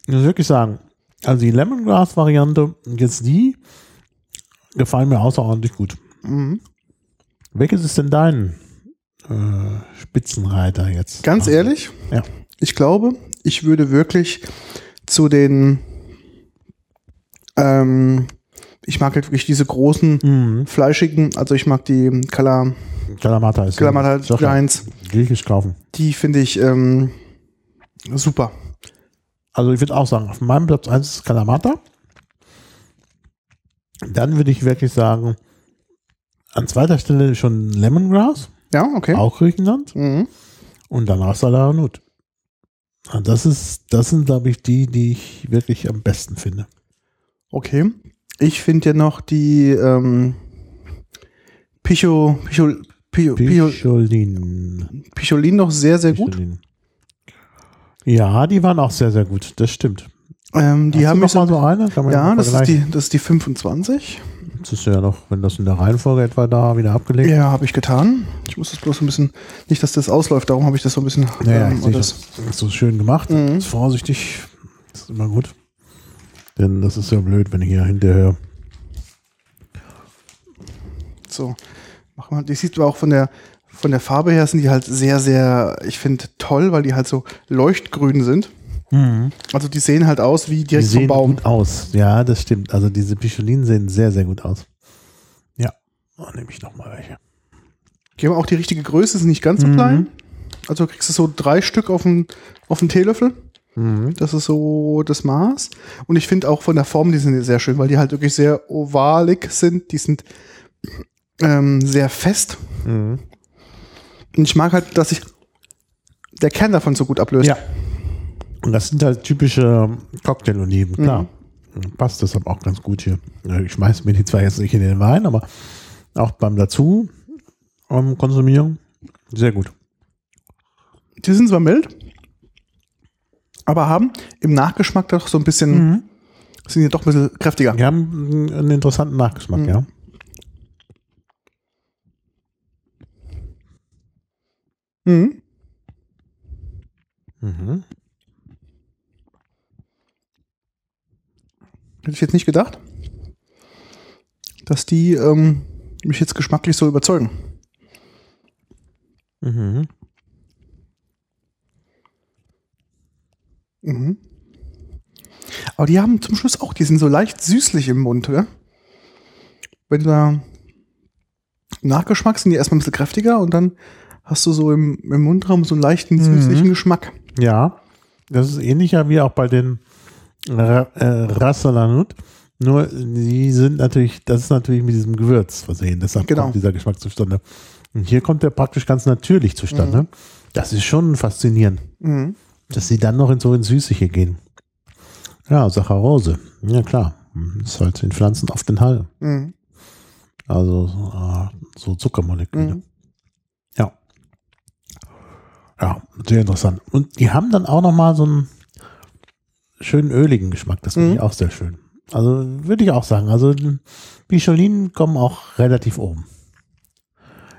ich muss wirklich sagen, also die Lemongrass-Variante, jetzt die, gefallen mir außerordentlich gut. Welches ist denn dein äh, Spitzenreiter jetzt? Ganz ehrlich, Ja. ich glaube, ich würde wirklich zu den, ähm, ich mag halt wirklich diese großen, fleischigen, also ich mag die Kala, Kalamata ist Kalamata ja. Giants, Griechisch kaufen. die finde ich ähm, super. Also ich würde auch sagen, auf meinem Platz 1 ist Kalamata. Dann würde ich wirklich sagen, an zweiter Stelle schon Lemongrass, Ja, okay. auch Griechenland. Mhm. Und danach Salaranut. Und das ist, das sind, glaube ich, die, die ich wirklich am besten finde. Okay. Ich finde ja noch die ähm, Picho, Picho, Picho, Picho, Picholin. Picholin noch sehr, sehr gut. Picholin. Ja, die waren auch sehr, sehr gut. Das stimmt. Ähm, die Hast haben noch mal so, eine? Ja, das ist, die, das ist die 25. Das ist ja noch, wenn das in der Reihenfolge etwa da wieder abgelegt Ja, habe ich getan. Ich muss das bloß ein bisschen, nicht, dass das ausläuft, darum habe ich das so ein bisschen. Naja, ähm, das, ist so schön gemacht. Mhm. Ist vorsichtig. Das ist immer gut. Denn das ist ja blöd, wenn ich hier hinterher. so. Mach mal. Die sieht du auch von der, von der Farbe her sind die halt sehr, sehr, ich finde toll, weil die halt so leuchtgrün sind. Also die sehen halt aus wie Die direkt vom sehen Baum. gut aus. Ja, das stimmt. Also diese Picholinen sehen sehr, sehr gut aus. Ja. Oh, nehme ich noch mal welche. Die haben auch die richtige Größe, sind nicht ganz so Mhm. klein. Also kriegst du so drei Stück auf den, auf den Teelöffel. Mhm. Das ist so das Maß. Und ich finde auch von der Form, die sind sehr schön, weil die halt wirklich sehr ovalig sind. Die sind ähm, sehr fest. Mhm. Und ich mag halt, dass sich der Kern davon so gut ablöst. Ja. Und das sind halt typische Cocktail-Oliven, klar. Passt deshalb auch ganz gut hier. Ich schmeiße mir die zwar jetzt nicht in den Wein, aber auch beim dazu ähm, konsumieren sehr gut. Die sind zwar mild, aber haben im Nachgeschmack doch so ein bisschen, sind ja doch ein bisschen kräftiger. Die haben einen interessanten Nachgeschmack, ja. Mhm. Mhm. Hätte ich jetzt nicht gedacht, dass die ähm, mich jetzt geschmacklich so überzeugen. Mhm. Mhm. Aber die haben zum Schluss auch, die sind so leicht süßlich im Mund, oder? Wenn du da Nachgeschmack sind die erstmal ein bisschen kräftiger und dann hast du so im, im Mundraum so einen leichten süßlichen Geschmack. Ja, das ist ähnlicher wie auch bei den Ra äh, Rassalanut. Nur die sind natürlich, das ist natürlich mit diesem Gewürz versehen, deshalb Genau. kommt dieser Geschmack zustande. Und hier kommt der praktisch ganz natürlich zustande. Das ist schon faszinierend, Mhm. dass sie dann noch in so ins Süßliche gehen. Ja, Saccharose. Ja, klar. Ist halt in Pflanzen oft enthalten. Mhm. Also äh, so Zuckermoleküle. Mhm. Ja. Sehr interessant. Und die haben dann auch noch mal so einen schönen öligen Geschmack. Das finde Mhm. ich auch sehr schön. Also würde ich auch sagen. Also Bicholin kommen auch relativ oben.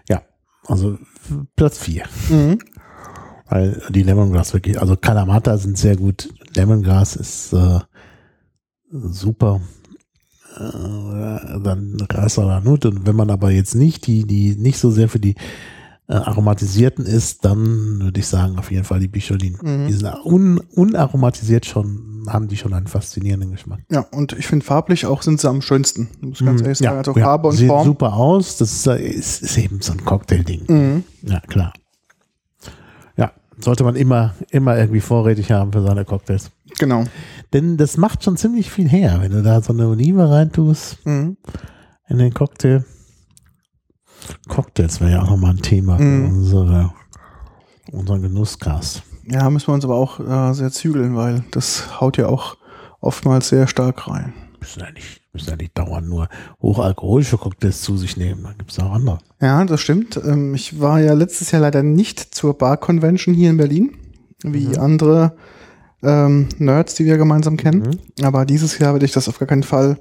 Ja, also Platz 4. Mhm. Weil die Lemongrass wirklich, also Kalamata sind sehr gut. Lemongrass ist äh, super. Äh, dann Ras oder Nut. Und wenn man aber jetzt nicht die, die nicht so sehr für die äh, aromatisierten ist, dann würde ich sagen, auf jeden Fall die Bicholin. Mhm. Die sind un, unaromatisiert schon, haben die schon einen faszinierenden Geschmack. Ja, und ich finde farblich auch sind sie am schönsten. Muss ich ganz ehrlich sagen. Also Mhm. ja, Farbe und sieht Form. super aus. Das ist, äh, ist, ist eben so ein Cocktail-Ding. Mhm. Ja, klar. Ja, sollte man immer, immer irgendwie vorrätig haben für seine Cocktails. Genau. Denn das macht schon ziemlich viel her, wenn du da so eine Olive reintust Mhm. in den Cocktail. Cocktails wäre ja auch nochmal ein Thema für Mhm. unsere, unseren Genusscast. Ja, müssen wir uns aber auch äh, sehr zügeln, weil das haut ja auch oftmals sehr stark rein. Müssen ja nicht, müssen ja nicht dauernd nur hochalkoholische Cocktails zu sich nehmen. Da gibt es auch andere. Ja, das stimmt. Ähm, ich war ja letztes Jahr leider nicht zur Bar Convention hier in Berlin, wie Mhm. andere ähm, Nerds, die wir gemeinsam kennen. Aber dieses Jahr werde ich das auf gar keinen Fall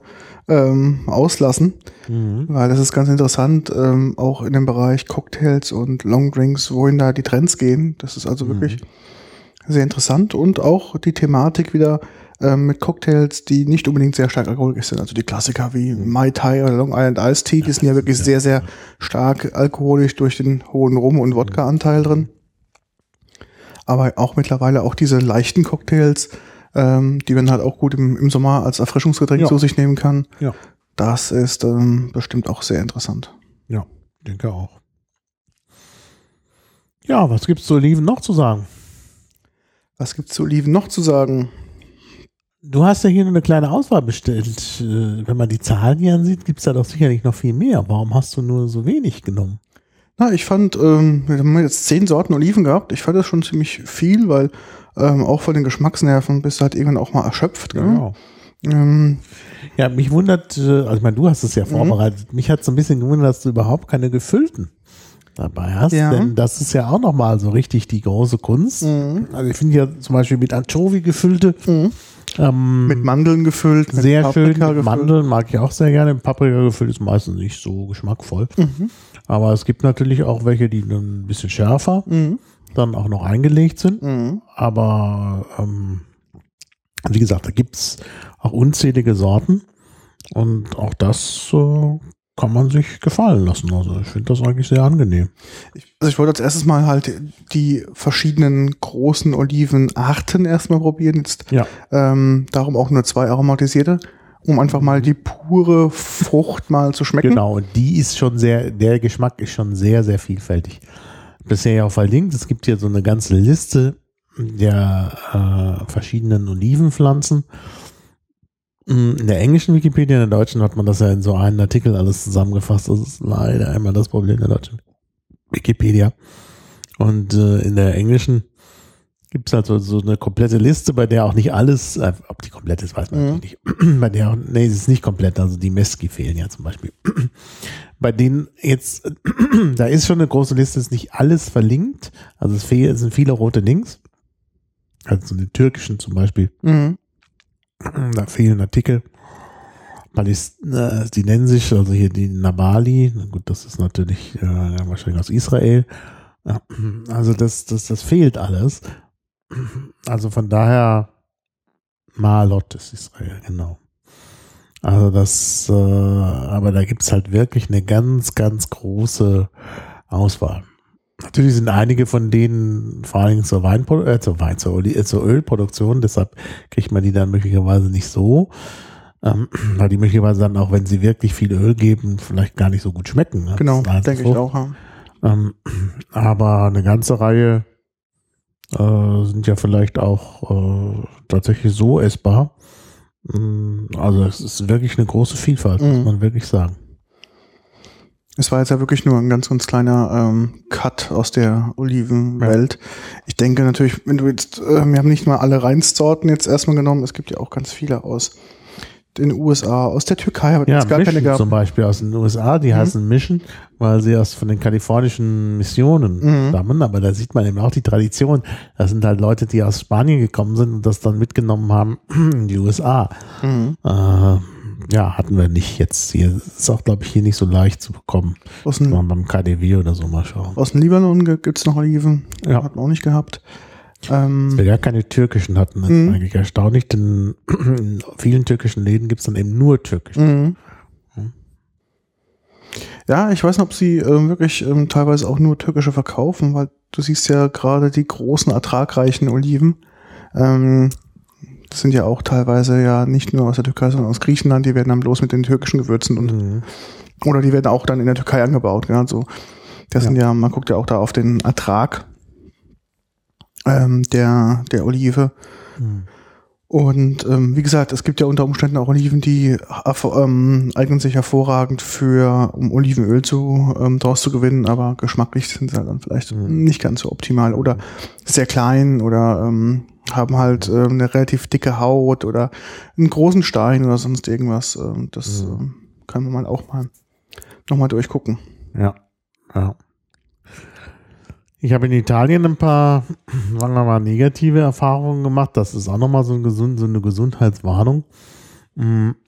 ähm, auslassen, Mhm. weil das ist ganz interessant, ähm, auch in dem Bereich Cocktails und Longdrinks, wohin da die Trends gehen. Das ist also wirklich sehr interessant und auch die Thematik wieder ähm, mit Cocktails, die nicht unbedingt sehr stark alkoholisch sind. Also die Klassiker wie Mai Tai oder Long Island Iced Tea, die sind ja wirklich sehr, sehr stark alkoholisch durch den hohen Rum- und Wodka-Anteil drin. Aber auch mittlerweile auch diese leichten Cocktails, ähm, die man halt auch gut im, im Sommer als Erfrischungsgetränk Ja. zu sich nehmen kann. Ja. Das ist ähm, bestimmt auch sehr interessant. Ja, denke auch. Ja, was gibt's zu Oliven noch zu sagen? Was gibt's zu Oliven noch zu sagen? Du hast ja hier nur eine kleine Auswahl bestellt. Äh, Wenn man die Zahlen hier ansieht, gibt's da doch sicherlich noch viel mehr. Warum hast du nur so wenig genommen? Na, ich fand, ähm, wir haben jetzt zehn Sorten Oliven gehabt. Ich fand das schon ziemlich viel, weil ähm, auch von den Geschmacksnerven bist du halt irgendwann auch mal erschöpft. Gell? Ähm, Ja, mich wundert, äh, also ich meine, du hast es ja vorbereitet. Mich hat so ein bisschen gewundert, dass du überhaupt keine gefüllten dabei hast. Ja. Denn das ist ja auch nochmal so richtig die große Kunst. Also ich finde ja zum Beispiel mit Anchovy gefüllte ähm, mit Mandeln gefüllt, mit sehr schön. Mit. Mandeln mag ich auch sehr gerne. Paprika gefüllt ist meistens nicht so geschmackvoll. Mhm. Aber es gibt natürlich auch welche, die dann ein bisschen schärfer Mhm. dann auch noch eingelegt sind. Mhm. Aber ähm, wie gesagt, da gibt's auch unzählige Sorten. Und auch das äh, kann man sich gefallen lassen. Also ich finde das eigentlich sehr angenehm. Ich, also ich wollte als erstes mal halt die verschiedenen großen Olivenarten erstmal probieren. Jetzt Ja. ähm, darum auch nur zwei aromatisierte, um einfach mal die pure Frucht mal zu schmecken. Genau, die ist schon sehr, der Geschmack ist schon sehr, sehr vielfältig. Bisher ja auch verlinkt. Es gibt hier so eine ganze Liste der äh, verschiedenen Olivenpflanzen. Mm, In der englischen Wikipedia, in der deutschen hat man das ja in so einen Artikel alles zusammengefasst. Das ist leider immer das Problem der deutschen Wikipedia. Und äh, in der englischen gibt es halt so, so eine komplette Liste, bei der auch nicht alles, äh, ob die komplett ist, weiß man Mhm. nicht. (clears throat) bei der, auch- nee, es ist nicht komplett, also die Meski fehlen ja zum Beispiel. (clears throat) bei denen jetzt, (clears throat) da ist schon eine große Liste, ist nicht alles verlinkt, also es, fehl, es sind viele rote Links. Also so die türkischen zum Beispiel, Mhm. da fehlen Artikel. Paläst äh, die nennen sich, also hier die Nabali, na gut, das ist natürlich äh, wahrscheinlich aus Israel. Also das, das, das fehlt alles. Also von daher Malot ist Israel, genau. Also das, äh, aber da gibt's halt wirklich eine ganz, ganz große Auswahl. Natürlich sind einige von denen vor allen Dingen zur Wein, äh, zur Wein, zur, äh, zur Ölproduktion, deshalb kriegt man die dann möglicherweise nicht so, ähm, weil die möglicherweise dann auch, wenn sie wirklich viel Öl geben, vielleicht gar nicht so gut schmecken. Ne? Genau, denke ich auch. Ja. Ähm, aber eine ganze Reihe äh, sind ja vielleicht auch äh, tatsächlich so essbar. Mm, Also es ist wirklich eine große Vielfalt, muss Mhm. man wirklich sagen. Es war jetzt ja wirklich nur ein ganz, ganz kleiner ähm, Cut aus der Olivenwelt. Ich denke natürlich, wenn du jetzt, äh, wir haben nicht mal alle Reinsorten jetzt erstmal genommen, es gibt ja auch ganz viele aus den USA, aus der Türkei, aber Ja, jetzt gar keine Mission gehabt. zum Beispiel aus den USA, die Mhm. heißen Mission, weil sie aus von den kalifornischen Missionen Mhm. stammen, aber da sieht man eben auch die Tradition. Das sind halt Leute, die aus Spanien gekommen sind und das dann mitgenommen haben (clears throat) in die USA. Mhm. Äh, ja, hatten wir nicht jetzt hier. Ist auch, glaube ich, hier nicht so leicht zu bekommen. Aus, dem, beim KDW oder so mal schauen. aus dem Libanon ge- gibt's noch Oliven. Ja. Hat man auch nicht gehabt. Ähm, Dass wir gar keine türkischen hatten, das Mhm. ist eigentlich erstaunlich, denn (clears throat) in vielen türkischen Läden gibt es dann eben nur türkisch. Mhm. Hm. Ja, ich weiß nicht, ob sie ähm, wirklich ähm, teilweise auch nur türkische verkaufen, weil du siehst ja gerade die großen, ertragreichen Oliven. Ähm, das sind ja auch teilweise ja nicht nur aus der Türkei, sondern aus Griechenland. Die werden dann bloß mit den türkischen Gewürzen und Mhm. oder die werden auch dann in der Türkei angebaut. Ja, so. Das Ja. sind ja, man guckt ja auch da auf den Ertrag ähm, der der Olive. Mhm. Und ähm, wie gesagt, es gibt ja unter Umständen auch Oliven, die ähm, eignen sich hervorragend für, um Olivenöl zu, ähm, daraus zu gewinnen, aber geschmacklich sind sie halt dann vielleicht Mhm. nicht ganz so optimal oder sehr klein oder ähm, haben halt ähm, eine relativ dicke Haut oder einen großen Stein oder sonst irgendwas. Ähm, das Mhm. ähm, kann man mal auch mal nochmal durchgucken. Ja, ja. Ich habe in Italien ein paar, (clears throat) sagen wir mal, negative Erfahrungen gemacht. Das ist auch nochmal so, ein gesund, so eine Gesundheitswarnung. Mm, (clears throat)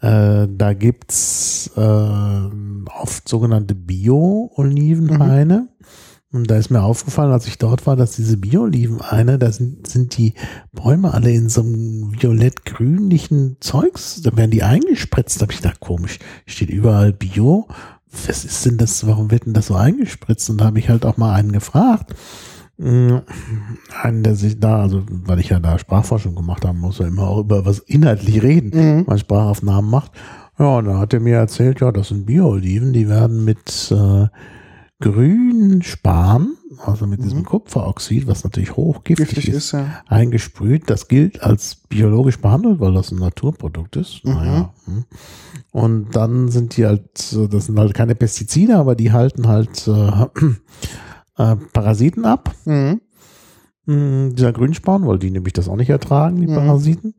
Äh, da gibt's äh, oft sogenannte Bio-Olivenhaine. Und da ist mir aufgefallen, als ich dort war, dass diese Bio-Olivenhaine, da sind, sind die Bäume alle in so einem violett-grünlichen Zeugs, da werden die eingespritzt. Da habe ich gedacht, komisch, steht überall Bio. Was ist denn das, warum wird denn das so eingespritzt? Und da habe ich halt auch mal einen gefragt. Mm, Einen, der sich da, also weil ich ja da Sprachforschung gemacht habe, muss ja immer auch über was inhaltlich reden, Mhm. man Sprachaufnahmen macht. Ja, und dann hat er mir erzählt, ja, das sind Bio-Oliven, die werden mit äh, Grünspan, also mit diesem Mhm. Kupferoxid, was natürlich hochgiftig Giftig ist, ist, ja. eingesprüht. Das gilt als biologisch behandelt, weil das ein Naturprodukt ist. Mhm. Naja. hm. Und dann sind die halt, das sind halt keine Pestizide, aber die halten halt äh, (clears throat) äh, Parasiten ab. Mhm. Mm, dieser Grünspan, weil die nämlich das auch nicht ertragen, die Mhm. Parasiten.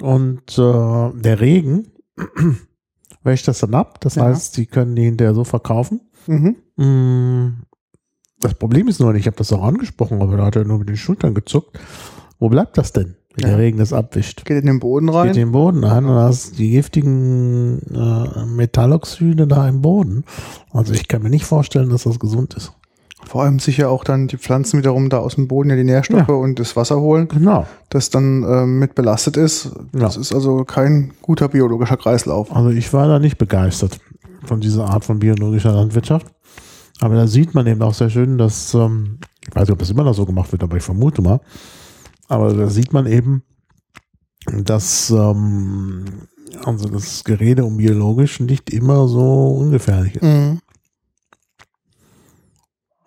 Und äh, der Regen (clears throat) wäscht das dann ab. Das Ja. heißt, sie können die hinterher so verkaufen. Mhm. Mm, Das Problem ist nur, ich habe das auch angesprochen, aber da hat er nur mit den Schultern gezuckt. Wo bleibt das denn, wenn Ja. der Regen das abwischt? Geht in den Boden rein. Geht den Boden ein und hast die giftigen äh, Metalloxide da im Boden. Also ich kann mir nicht vorstellen, dass das gesund ist. Vor allem sicher auch dann die Pflanzen wiederum da aus dem Boden ja die Nährstoffe Ja. und das Wasser holen, Genau. das dann ähm, mit belastet ist. Das Ja. ist also kein guter biologischer Kreislauf. Also ich war da nicht begeistert von dieser Art von biologischer Landwirtschaft. Aber da sieht man eben auch sehr schön, dass, ähm, ich weiß nicht, ob das immer noch so gemacht wird, aber ich vermute mal. Aber da sieht man eben, dass ähm, also das Gerede um biologisch nicht immer so ungefährlich ist. Mhm.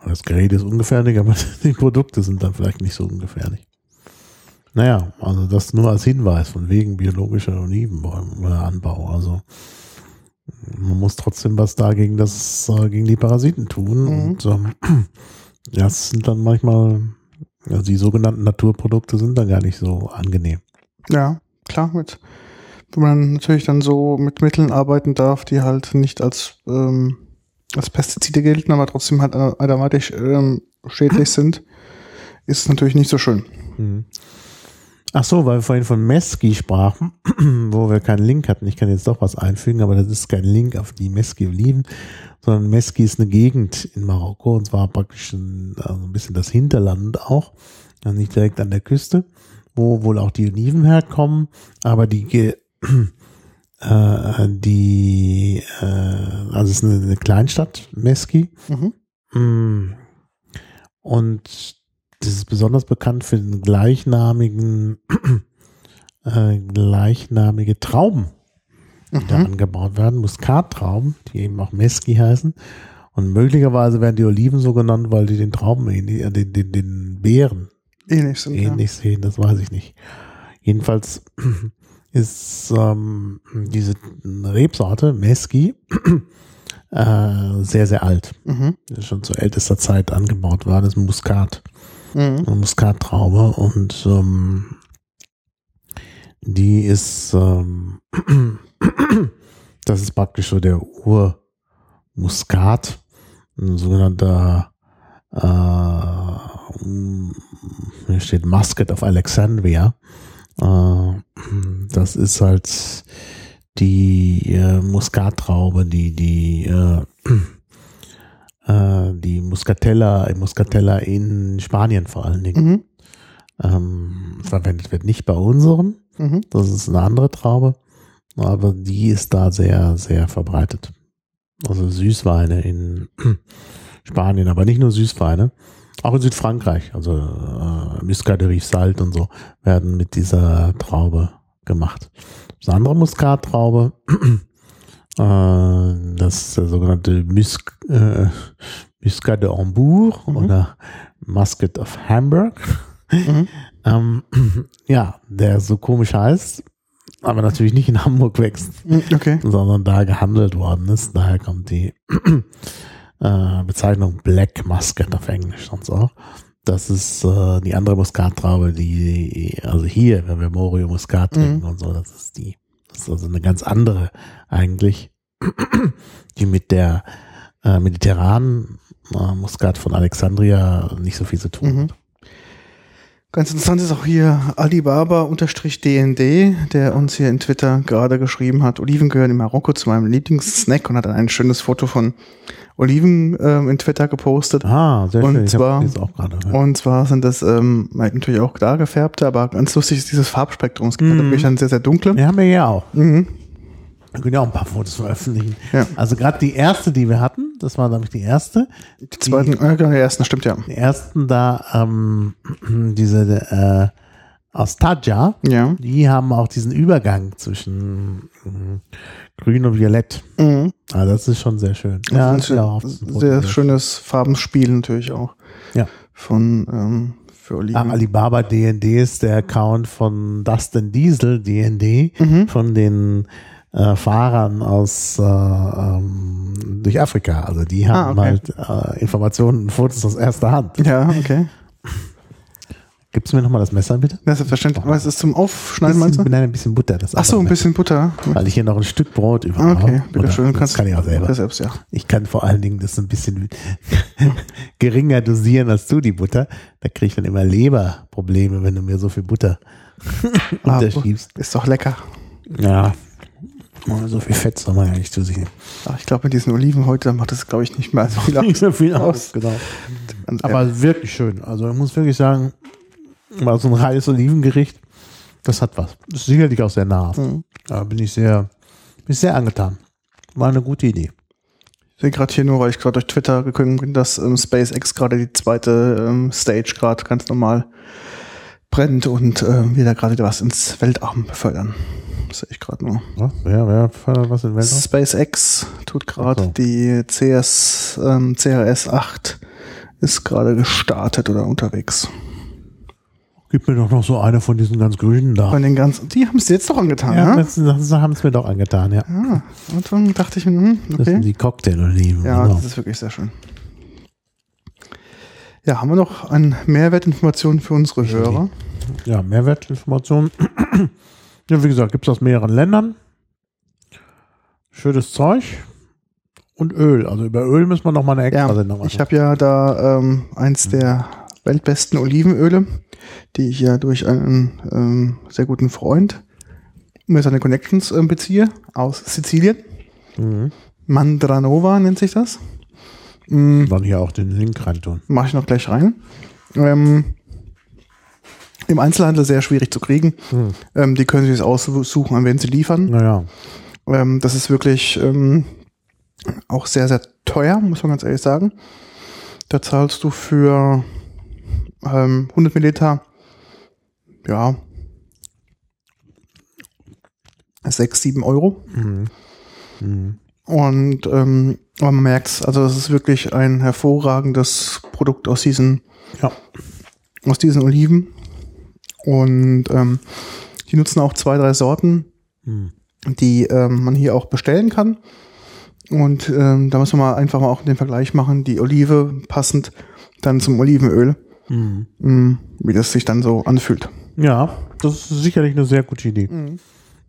Das Gerät ist ungefährlich, aber (laughs) die Produkte sind dann vielleicht nicht so ungefährlich. Naja, also das nur als Hinweis von wegen biologischer Olivenanbau. Also man muss trotzdem was da gegen das, äh, gegen die Parasiten tun. Mhm. Und ähm, (clears throat) das sind dann manchmal, also die sogenannten Naturprodukte sind dann gar nicht so angenehm. Ja, klar, mit, wenn man natürlich dann so mit Mitteln arbeiten darf, die halt nicht als, ähm, als Pestizide gelten, aber trotzdem halt automatisch ähm, schädlich sind, ist es natürlich nicht so schön. Mhm. Ach so, weil wir vorhin von Meski sprachen, (clears throat) wo wir keinen Link hatten. Ich kann jetzt doch was einfügen, aber das ist kein Link auf die Meski-Oliven, sondern Meski ist eine Gegend in Marokko und zwar praktisch ein, also ein bisschen das Hinterland auch, also nicht direkt an der Küste, wo wohl auch die Oliven herkommen, aber die, (clears throat) äh, die, äh, also es ist eine, eine Kleinstadt, Meski, Mhm. Mm. Und das ist besonders bekannt für den gleichnamigen, (clears throat) äh, gleichnamige Trauben, die da Mhm. angebaut werden, Muskattrauben, die eben auch Meski heißen. Und möglicherweise werden die Oliven so genannt, weil die den Trauben ähnlich, äh, den, den, den Beeren Ähnlich sind. Ja. ähnlich sehen, das weiß ich nicht. Jedenfalls (clears throat) ist ähm, diese Rebsorte, Meski, (clears throat) äh, sehr, sehr alt. Mhm. Schon zu ältester Zeit angebaut worden. Das Muskat, Mhm. Muskattraube und ähm, die ist, ähm, (clears throat) das ist praktisch so der Urmuskat, ein sogenannter, äh, hier steht Muscat of Alexandria. Äh, das ist halt die äh, Muskattraube, die die äh, äh, die Muscatella, Muscatella in Spanien vor allen Dingen Mhm. ähm, verwendet wird. Nicht bei unserem, Mhm. das ist eine andere Traube, aber die ist da sehr, sehr verbreitet. Also Süßweine in (clears throat) Spanien, aber nicht nur Süßweine, auch in Südfrankreich, also äh, Muscat de Rivesaltes und so werden mit dieser Traube gemacht. Das ist eine andere Muskattraube, (clears throat) äh, das ist der sogenannte Musk, äh, Muscat de Hambourg Mhm. oder Muscat of Hamburg. Mhm. (laughs) Ähm, (clears throat) ja, der so komisch heißt, aber natürlich nicht in Hamburg wächst, Mhm. Okay. sondern da gehandelt worden ist. Daher kommt die (clears throat) äh, Bezeichnung Black Muscat auf Englisch und so. Das ist äh, die andere Muskattraube, die, also hier, wenn wir Morio Muscat Mhm. trinken und so, das ist die, ist also eine ganz andere eigentlich, (clears throat) die mit der äh, mediterranen äh, Muskat von Alexandria nicht so viel zu tun Mhm. Ganz interessant ist auch hier Alibaba-DND, der uns hier in Twitter gerade geschrieben hat, Oliven gehören in Marokko zu meinem Lieblingssnack und hat dann ein schönes Foto von Oliven ähm, in Twitter gepostet. Ah, sehr Und schön. Zwar- gerade. Ja. Und zwar sind das ähm, halt natürlich auch klar gefärbte, aber ganz lustig ist dieses Farbspektrum. Es gibt Mhm. wirklich dann sehr, sehr dunkle. Wir haben wir ja auch. Mhm. Wir können ja auch ein paar Fotos veröffentlichen. Ja. Also gerade die erste, die wir hatten, das war glaube ich die erste. Die zweiten, äh, genau, die ersten, stimmt ja. Die ersten da, ähm, (clears throat) diese äh, aus Tadja, Ja. die haben auch diesen Übergang zwischen ähm, Grün und Violett. Mhm. Ah, das ist schon sehr schön. Ja, das ist ja dem Foto sehr schön. schönes Farbenspiel natürlich auch. Ja. Von ähm. Ah, Alibaba DND ist der Account von Dustin Diesel DND, Mhm. von den äh, Fahrern aus äh, ähm, durch Afrika. Also die haben Ah, okay. halt äh, Informationen und Fotos aus erster Hand. Ja, okay. Gibst du mir nochmal das Messer bitte? Das ist selbstverständlich. Was ist zum Aufschneiden, meinst du? Bisschen, nein, ein bisschen Butter. Das Ach so, ein andere bisschen Butter. Messer. Weil ich hier noch ein Stück Brot über habe. Okay, bitteschön. Das kann ich auch selber. Das selbst, ja. Ich kann vor allen Dingen das ein bisschen (laughs) geringer dosieren als du die Butter. Da kriege ich dann immer Leberprobleme, wenn du mir so viel Butter Ah, (laughs) unterschiebst. Ist doch lecker. Ja. So viel Fett soll man ja nicht zu sich nehmen. Ach, ich glaube, mit diesen Oliven heute macht das, glaube ich, nicht mehr so (laughs) viel aus. Nicht so viel aus. genau. Aber wirklich schön. Also ich muss wirklich sagen, mal so ein reines Olivengericht, das hat was. Das ist sicherlich auch sehr nah. Mhm. Da bin ich sehr, bin ich sehr angetan. War eine gute Idee. Ich sehe gerade hier nur, weil ich gerade durch Twitter gekommen bin, dass ähm, SpaceX gerade die zweite ähm, Stage gerade ganz normal brennt und ähm, wir da gerade wieder was ins Weltraum befördern. Das sehe ich gerade nur. Was? Wer, wer fördert was in Weltraum? SpaceX tut gerade so. die CS, ähm, CRS 8 ist gerade gestartet oder unterwegs. Gib mir doch noch so eine von diesen ganz grünen da. Von den ganzen, die haben es jetzt doch angetan, Ja, ne? das, das haben es mir doch angetan, ja. Ah, und dann dachte ich mir, hm, Das okay. sind die Cocktail-Oliven. Ja, genau. das ist wirklich sehr schön. Ja, haben wir noch an Mehrwertinformationen für unsere Hörer? Ja, Mehrwertinformationen. Ja, wie gesagt, gibt es aus mehreren Ländern. Schönes Zeug. Und Öl. Also über Öl müssen wir noch mal eine extra Sendung machen. ich habe ja da ähm, eins der weltbesten Olivenöle, die ich ja durch einen ähm, sehr guten Freund mir seine Connections ähm, beziehe aus Sizilien. mhm. Mandranova nennt sich das. Mm, Dann hier auch den Link rein tun. Mache ich noch gleich rein. Ähm, Im Einzelhandel sehr schwierig zu kriegen. Hm. Ähm, die können sich das aussuchen, an wen sie liefern. Naja. Ähm, das ist wirklich ähm, auch sehr, sehr teuer, muss man ganz ehrlich sagen. Da zahlst du für ähm, 100 Milliliter, ja, 6, 7 Euro. Und ähm, aber man merkt also es ist wirklich ein hervorragendes Produkt aus diesen, Ja. aus diesen Oliven. Und ähm, die nutzen auch zwei, drei Sorten, Hm. die ähm, man hier auch bestellen kann. Und ähm, da müssen wir mal einfach mal auch den Vergleich machen, die Olive passend dann zum Olivenöl, Hm. mh, wie das sich dann so anfühlt. Ja, das ist sicherlich eine sehr gute Idee. Mhm.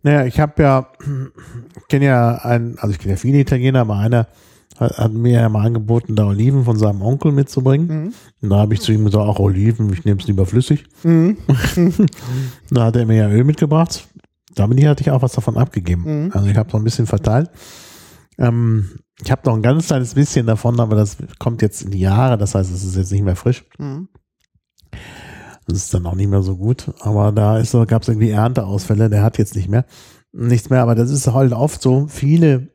Naja, ich habe ja, (clears throat) ich kenne ja einen, also ich kenne ja viele Italiener, aber einer hat, hat mir ja mal angeboten, da Oliven von seinem Onkel mitzubringen. Mhm. Und da habe ich zu ihm gesagt, auch Oliven, ich nehme es lieber flüssig. Mhm. (laughs) Da hat er mir ja Öl mitgebracht. Damit hatte ich auch was davon abgegeben. Mhm. Also ich habe so ein bisschen verteilt. Ähm, ich habe noch ein ganz kleines bisschen davon, aber das kommt jetzt in die Jahre. Das heißt, es ist jetzt nicht mehr frisch. Mhm. Das ist dann auch nicht mehr so gut. Aber da so, gab es irgendwie Ernteausfälle. Der hat jetzt nicht mehr nichts mehr. Aber das ist halt oft so. Viele,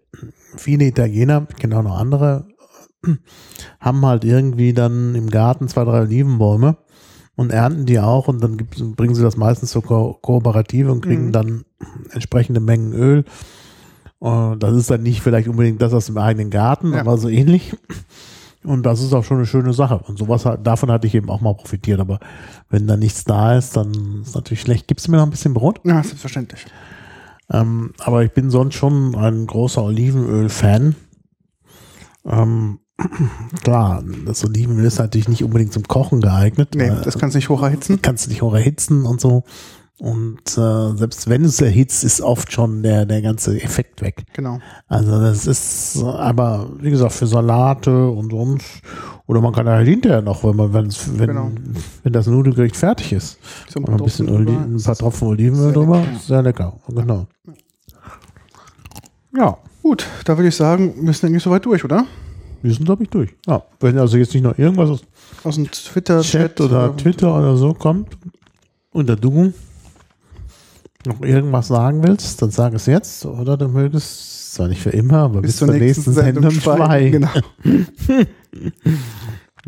viele Italiener, ich kenne auch noch andere, (clears throat) haben halt irgendwie dann im Garten zwei, drei Olivenbäume und ernten die auch und dann bringen sie das meistens zur Ko Kooperative und kriegen Mhm. dann entsprechende Mengen Öl. Und das ist dann nicht vielleicht unbedingt das aus dem eigenen Garten, Ja. aber so ähnlich. Und das ist auch schon eine schöne Sache. Und sowas, hat- davon hatte ich eben auch mal profitiert. Aber wenn da nichts da ist, dann ist natürlich schlecht. Gibst du mir noch ein bisschen Brot? Ja, selbstverständlich. Ähm, aber ich bin sonst schon ein großer Olivenöl-Fan. Ähm, (clears throat) klar, das Olivenöl ist natürlich nicht unbedingt zum Kochen geeignet. Nee, das kannst du nicht hoch erhitzen. kannst du nicht hoch erhitzen und so. Und äh, selbst wenn es erhitzt, ist oft schon der, der ganze Effekt weg. Genau. Also das ist, aber wie gesagt, für Salate und sonst, oder man kann halt hinterher noch, wenn man, wenn's, wenn, Genau. wenn das Nudelgericht fertig ist, und ein bisschen Tropfen Oli drüber. ein paar Tropfen Olivenöl drüber, lecker, sehr lecker, genau. Ja, Gut, da würde ich sagen, wir sind eigentlich soweit durch, oder? wir sind, glaube ich, durch. Ja, wenn also jetzt nicht noch irgendwas aus Aus dem Twitter, Chat oder Twitter oder so kommt und der du noch irgendwas sagen willst, dann sag es jetzt oder du mögest zwar nicht für immer, aber bis, zur nächsten, Sendung schweigen. Genau. (laughs)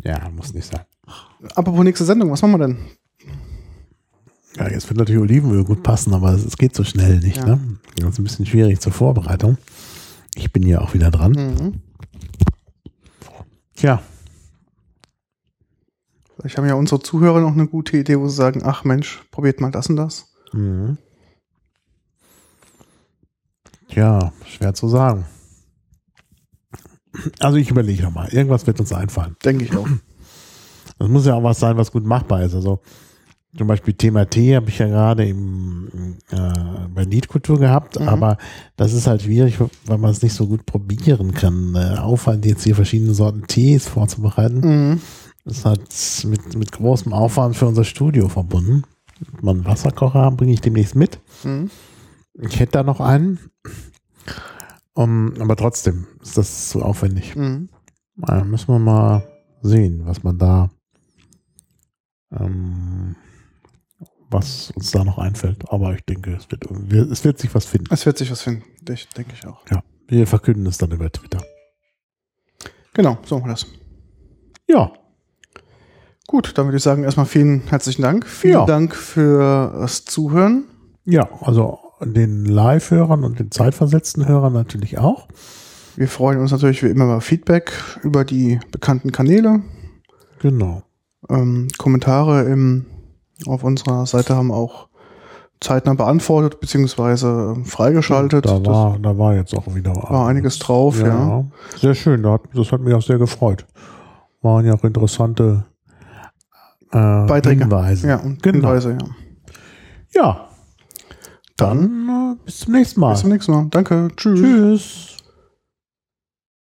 Ja, muss nicht sein. Apropos nächste Sendung, was machen wir denn? Ja, jetzt wird natürlich Olivenöl gut passen, aber es, es geht so schnell nicht. Ja. Ne? Das ist ein bisschen schwierig zur Vorbereitung. Ich bin ja auch wieder dran. Mhm. Tja, Vielleicht haben ja unsere Zuhörer noch eine gute Idee, wo sie sagen, ach Mensch, probiert mal das und das. Mhm. Tja, schwer zu sagen. Also ich überlege noch mal. Irgendwas wird uns einfallen. Denke ich auch. Das muss ja auch was sein, was gut machbar ist. Also zum Beispiel Thema Tee habe ich ja gerade im, äh, bei Liedkultur gehabt, Mhm. aber das ist halt schwierig, weil man es nicht so gut probieren kann. Äh, Aufwand, jetzt hier verschiedene Sorten Tees vorzubereiten, Mhm. ist halt mit, mit großem Aufwand für unser Studio verbunden. Mal einen Wasserkocher haben, bringe ich demnächst mit. Mhm. Ich hätte da noch einen. Um, aber trotzdem ist das zu aufwendig. Mhm. Äh, müssen wir mal sehen, was man da, ähm, was uns da noch einfällt. Aber ich denke, es wird, wir- es wird sich was finden. Es wird sich was finden, denke ich auch. Ja, wir verkünden es dann über Twitter. Genau, so machen wir das. Ja, Gut, dann würde ich sagen, erstmal vielen herzlichen Dank. Vielen Ja. Dank für das Zuhören. ja, also den Live-Hörern und den zeitversetzten Hörern natürlich auch. Wir freuen uns natürlich wie immer über Feedback über die bekannten Kanäle. Genau. Ähm, Kommentare im, auf unserer Seite haben auch zeitnah beantwortet beziehungsweise ähm, freigeschaltet. Da das war, da war jetzt auch wieder war einiges drauf, ja. Sehr schön, das hat, das hat mich auch sehr gefreut. Waren ja auch interessante äh, Beiträge. Hinweise. Ja, und Genau. Hinweise, ja. Ja, dann äh, bis zum nächsten Mal. Bis zum nächsten Mal. Danke. Tschüss. Tschüss.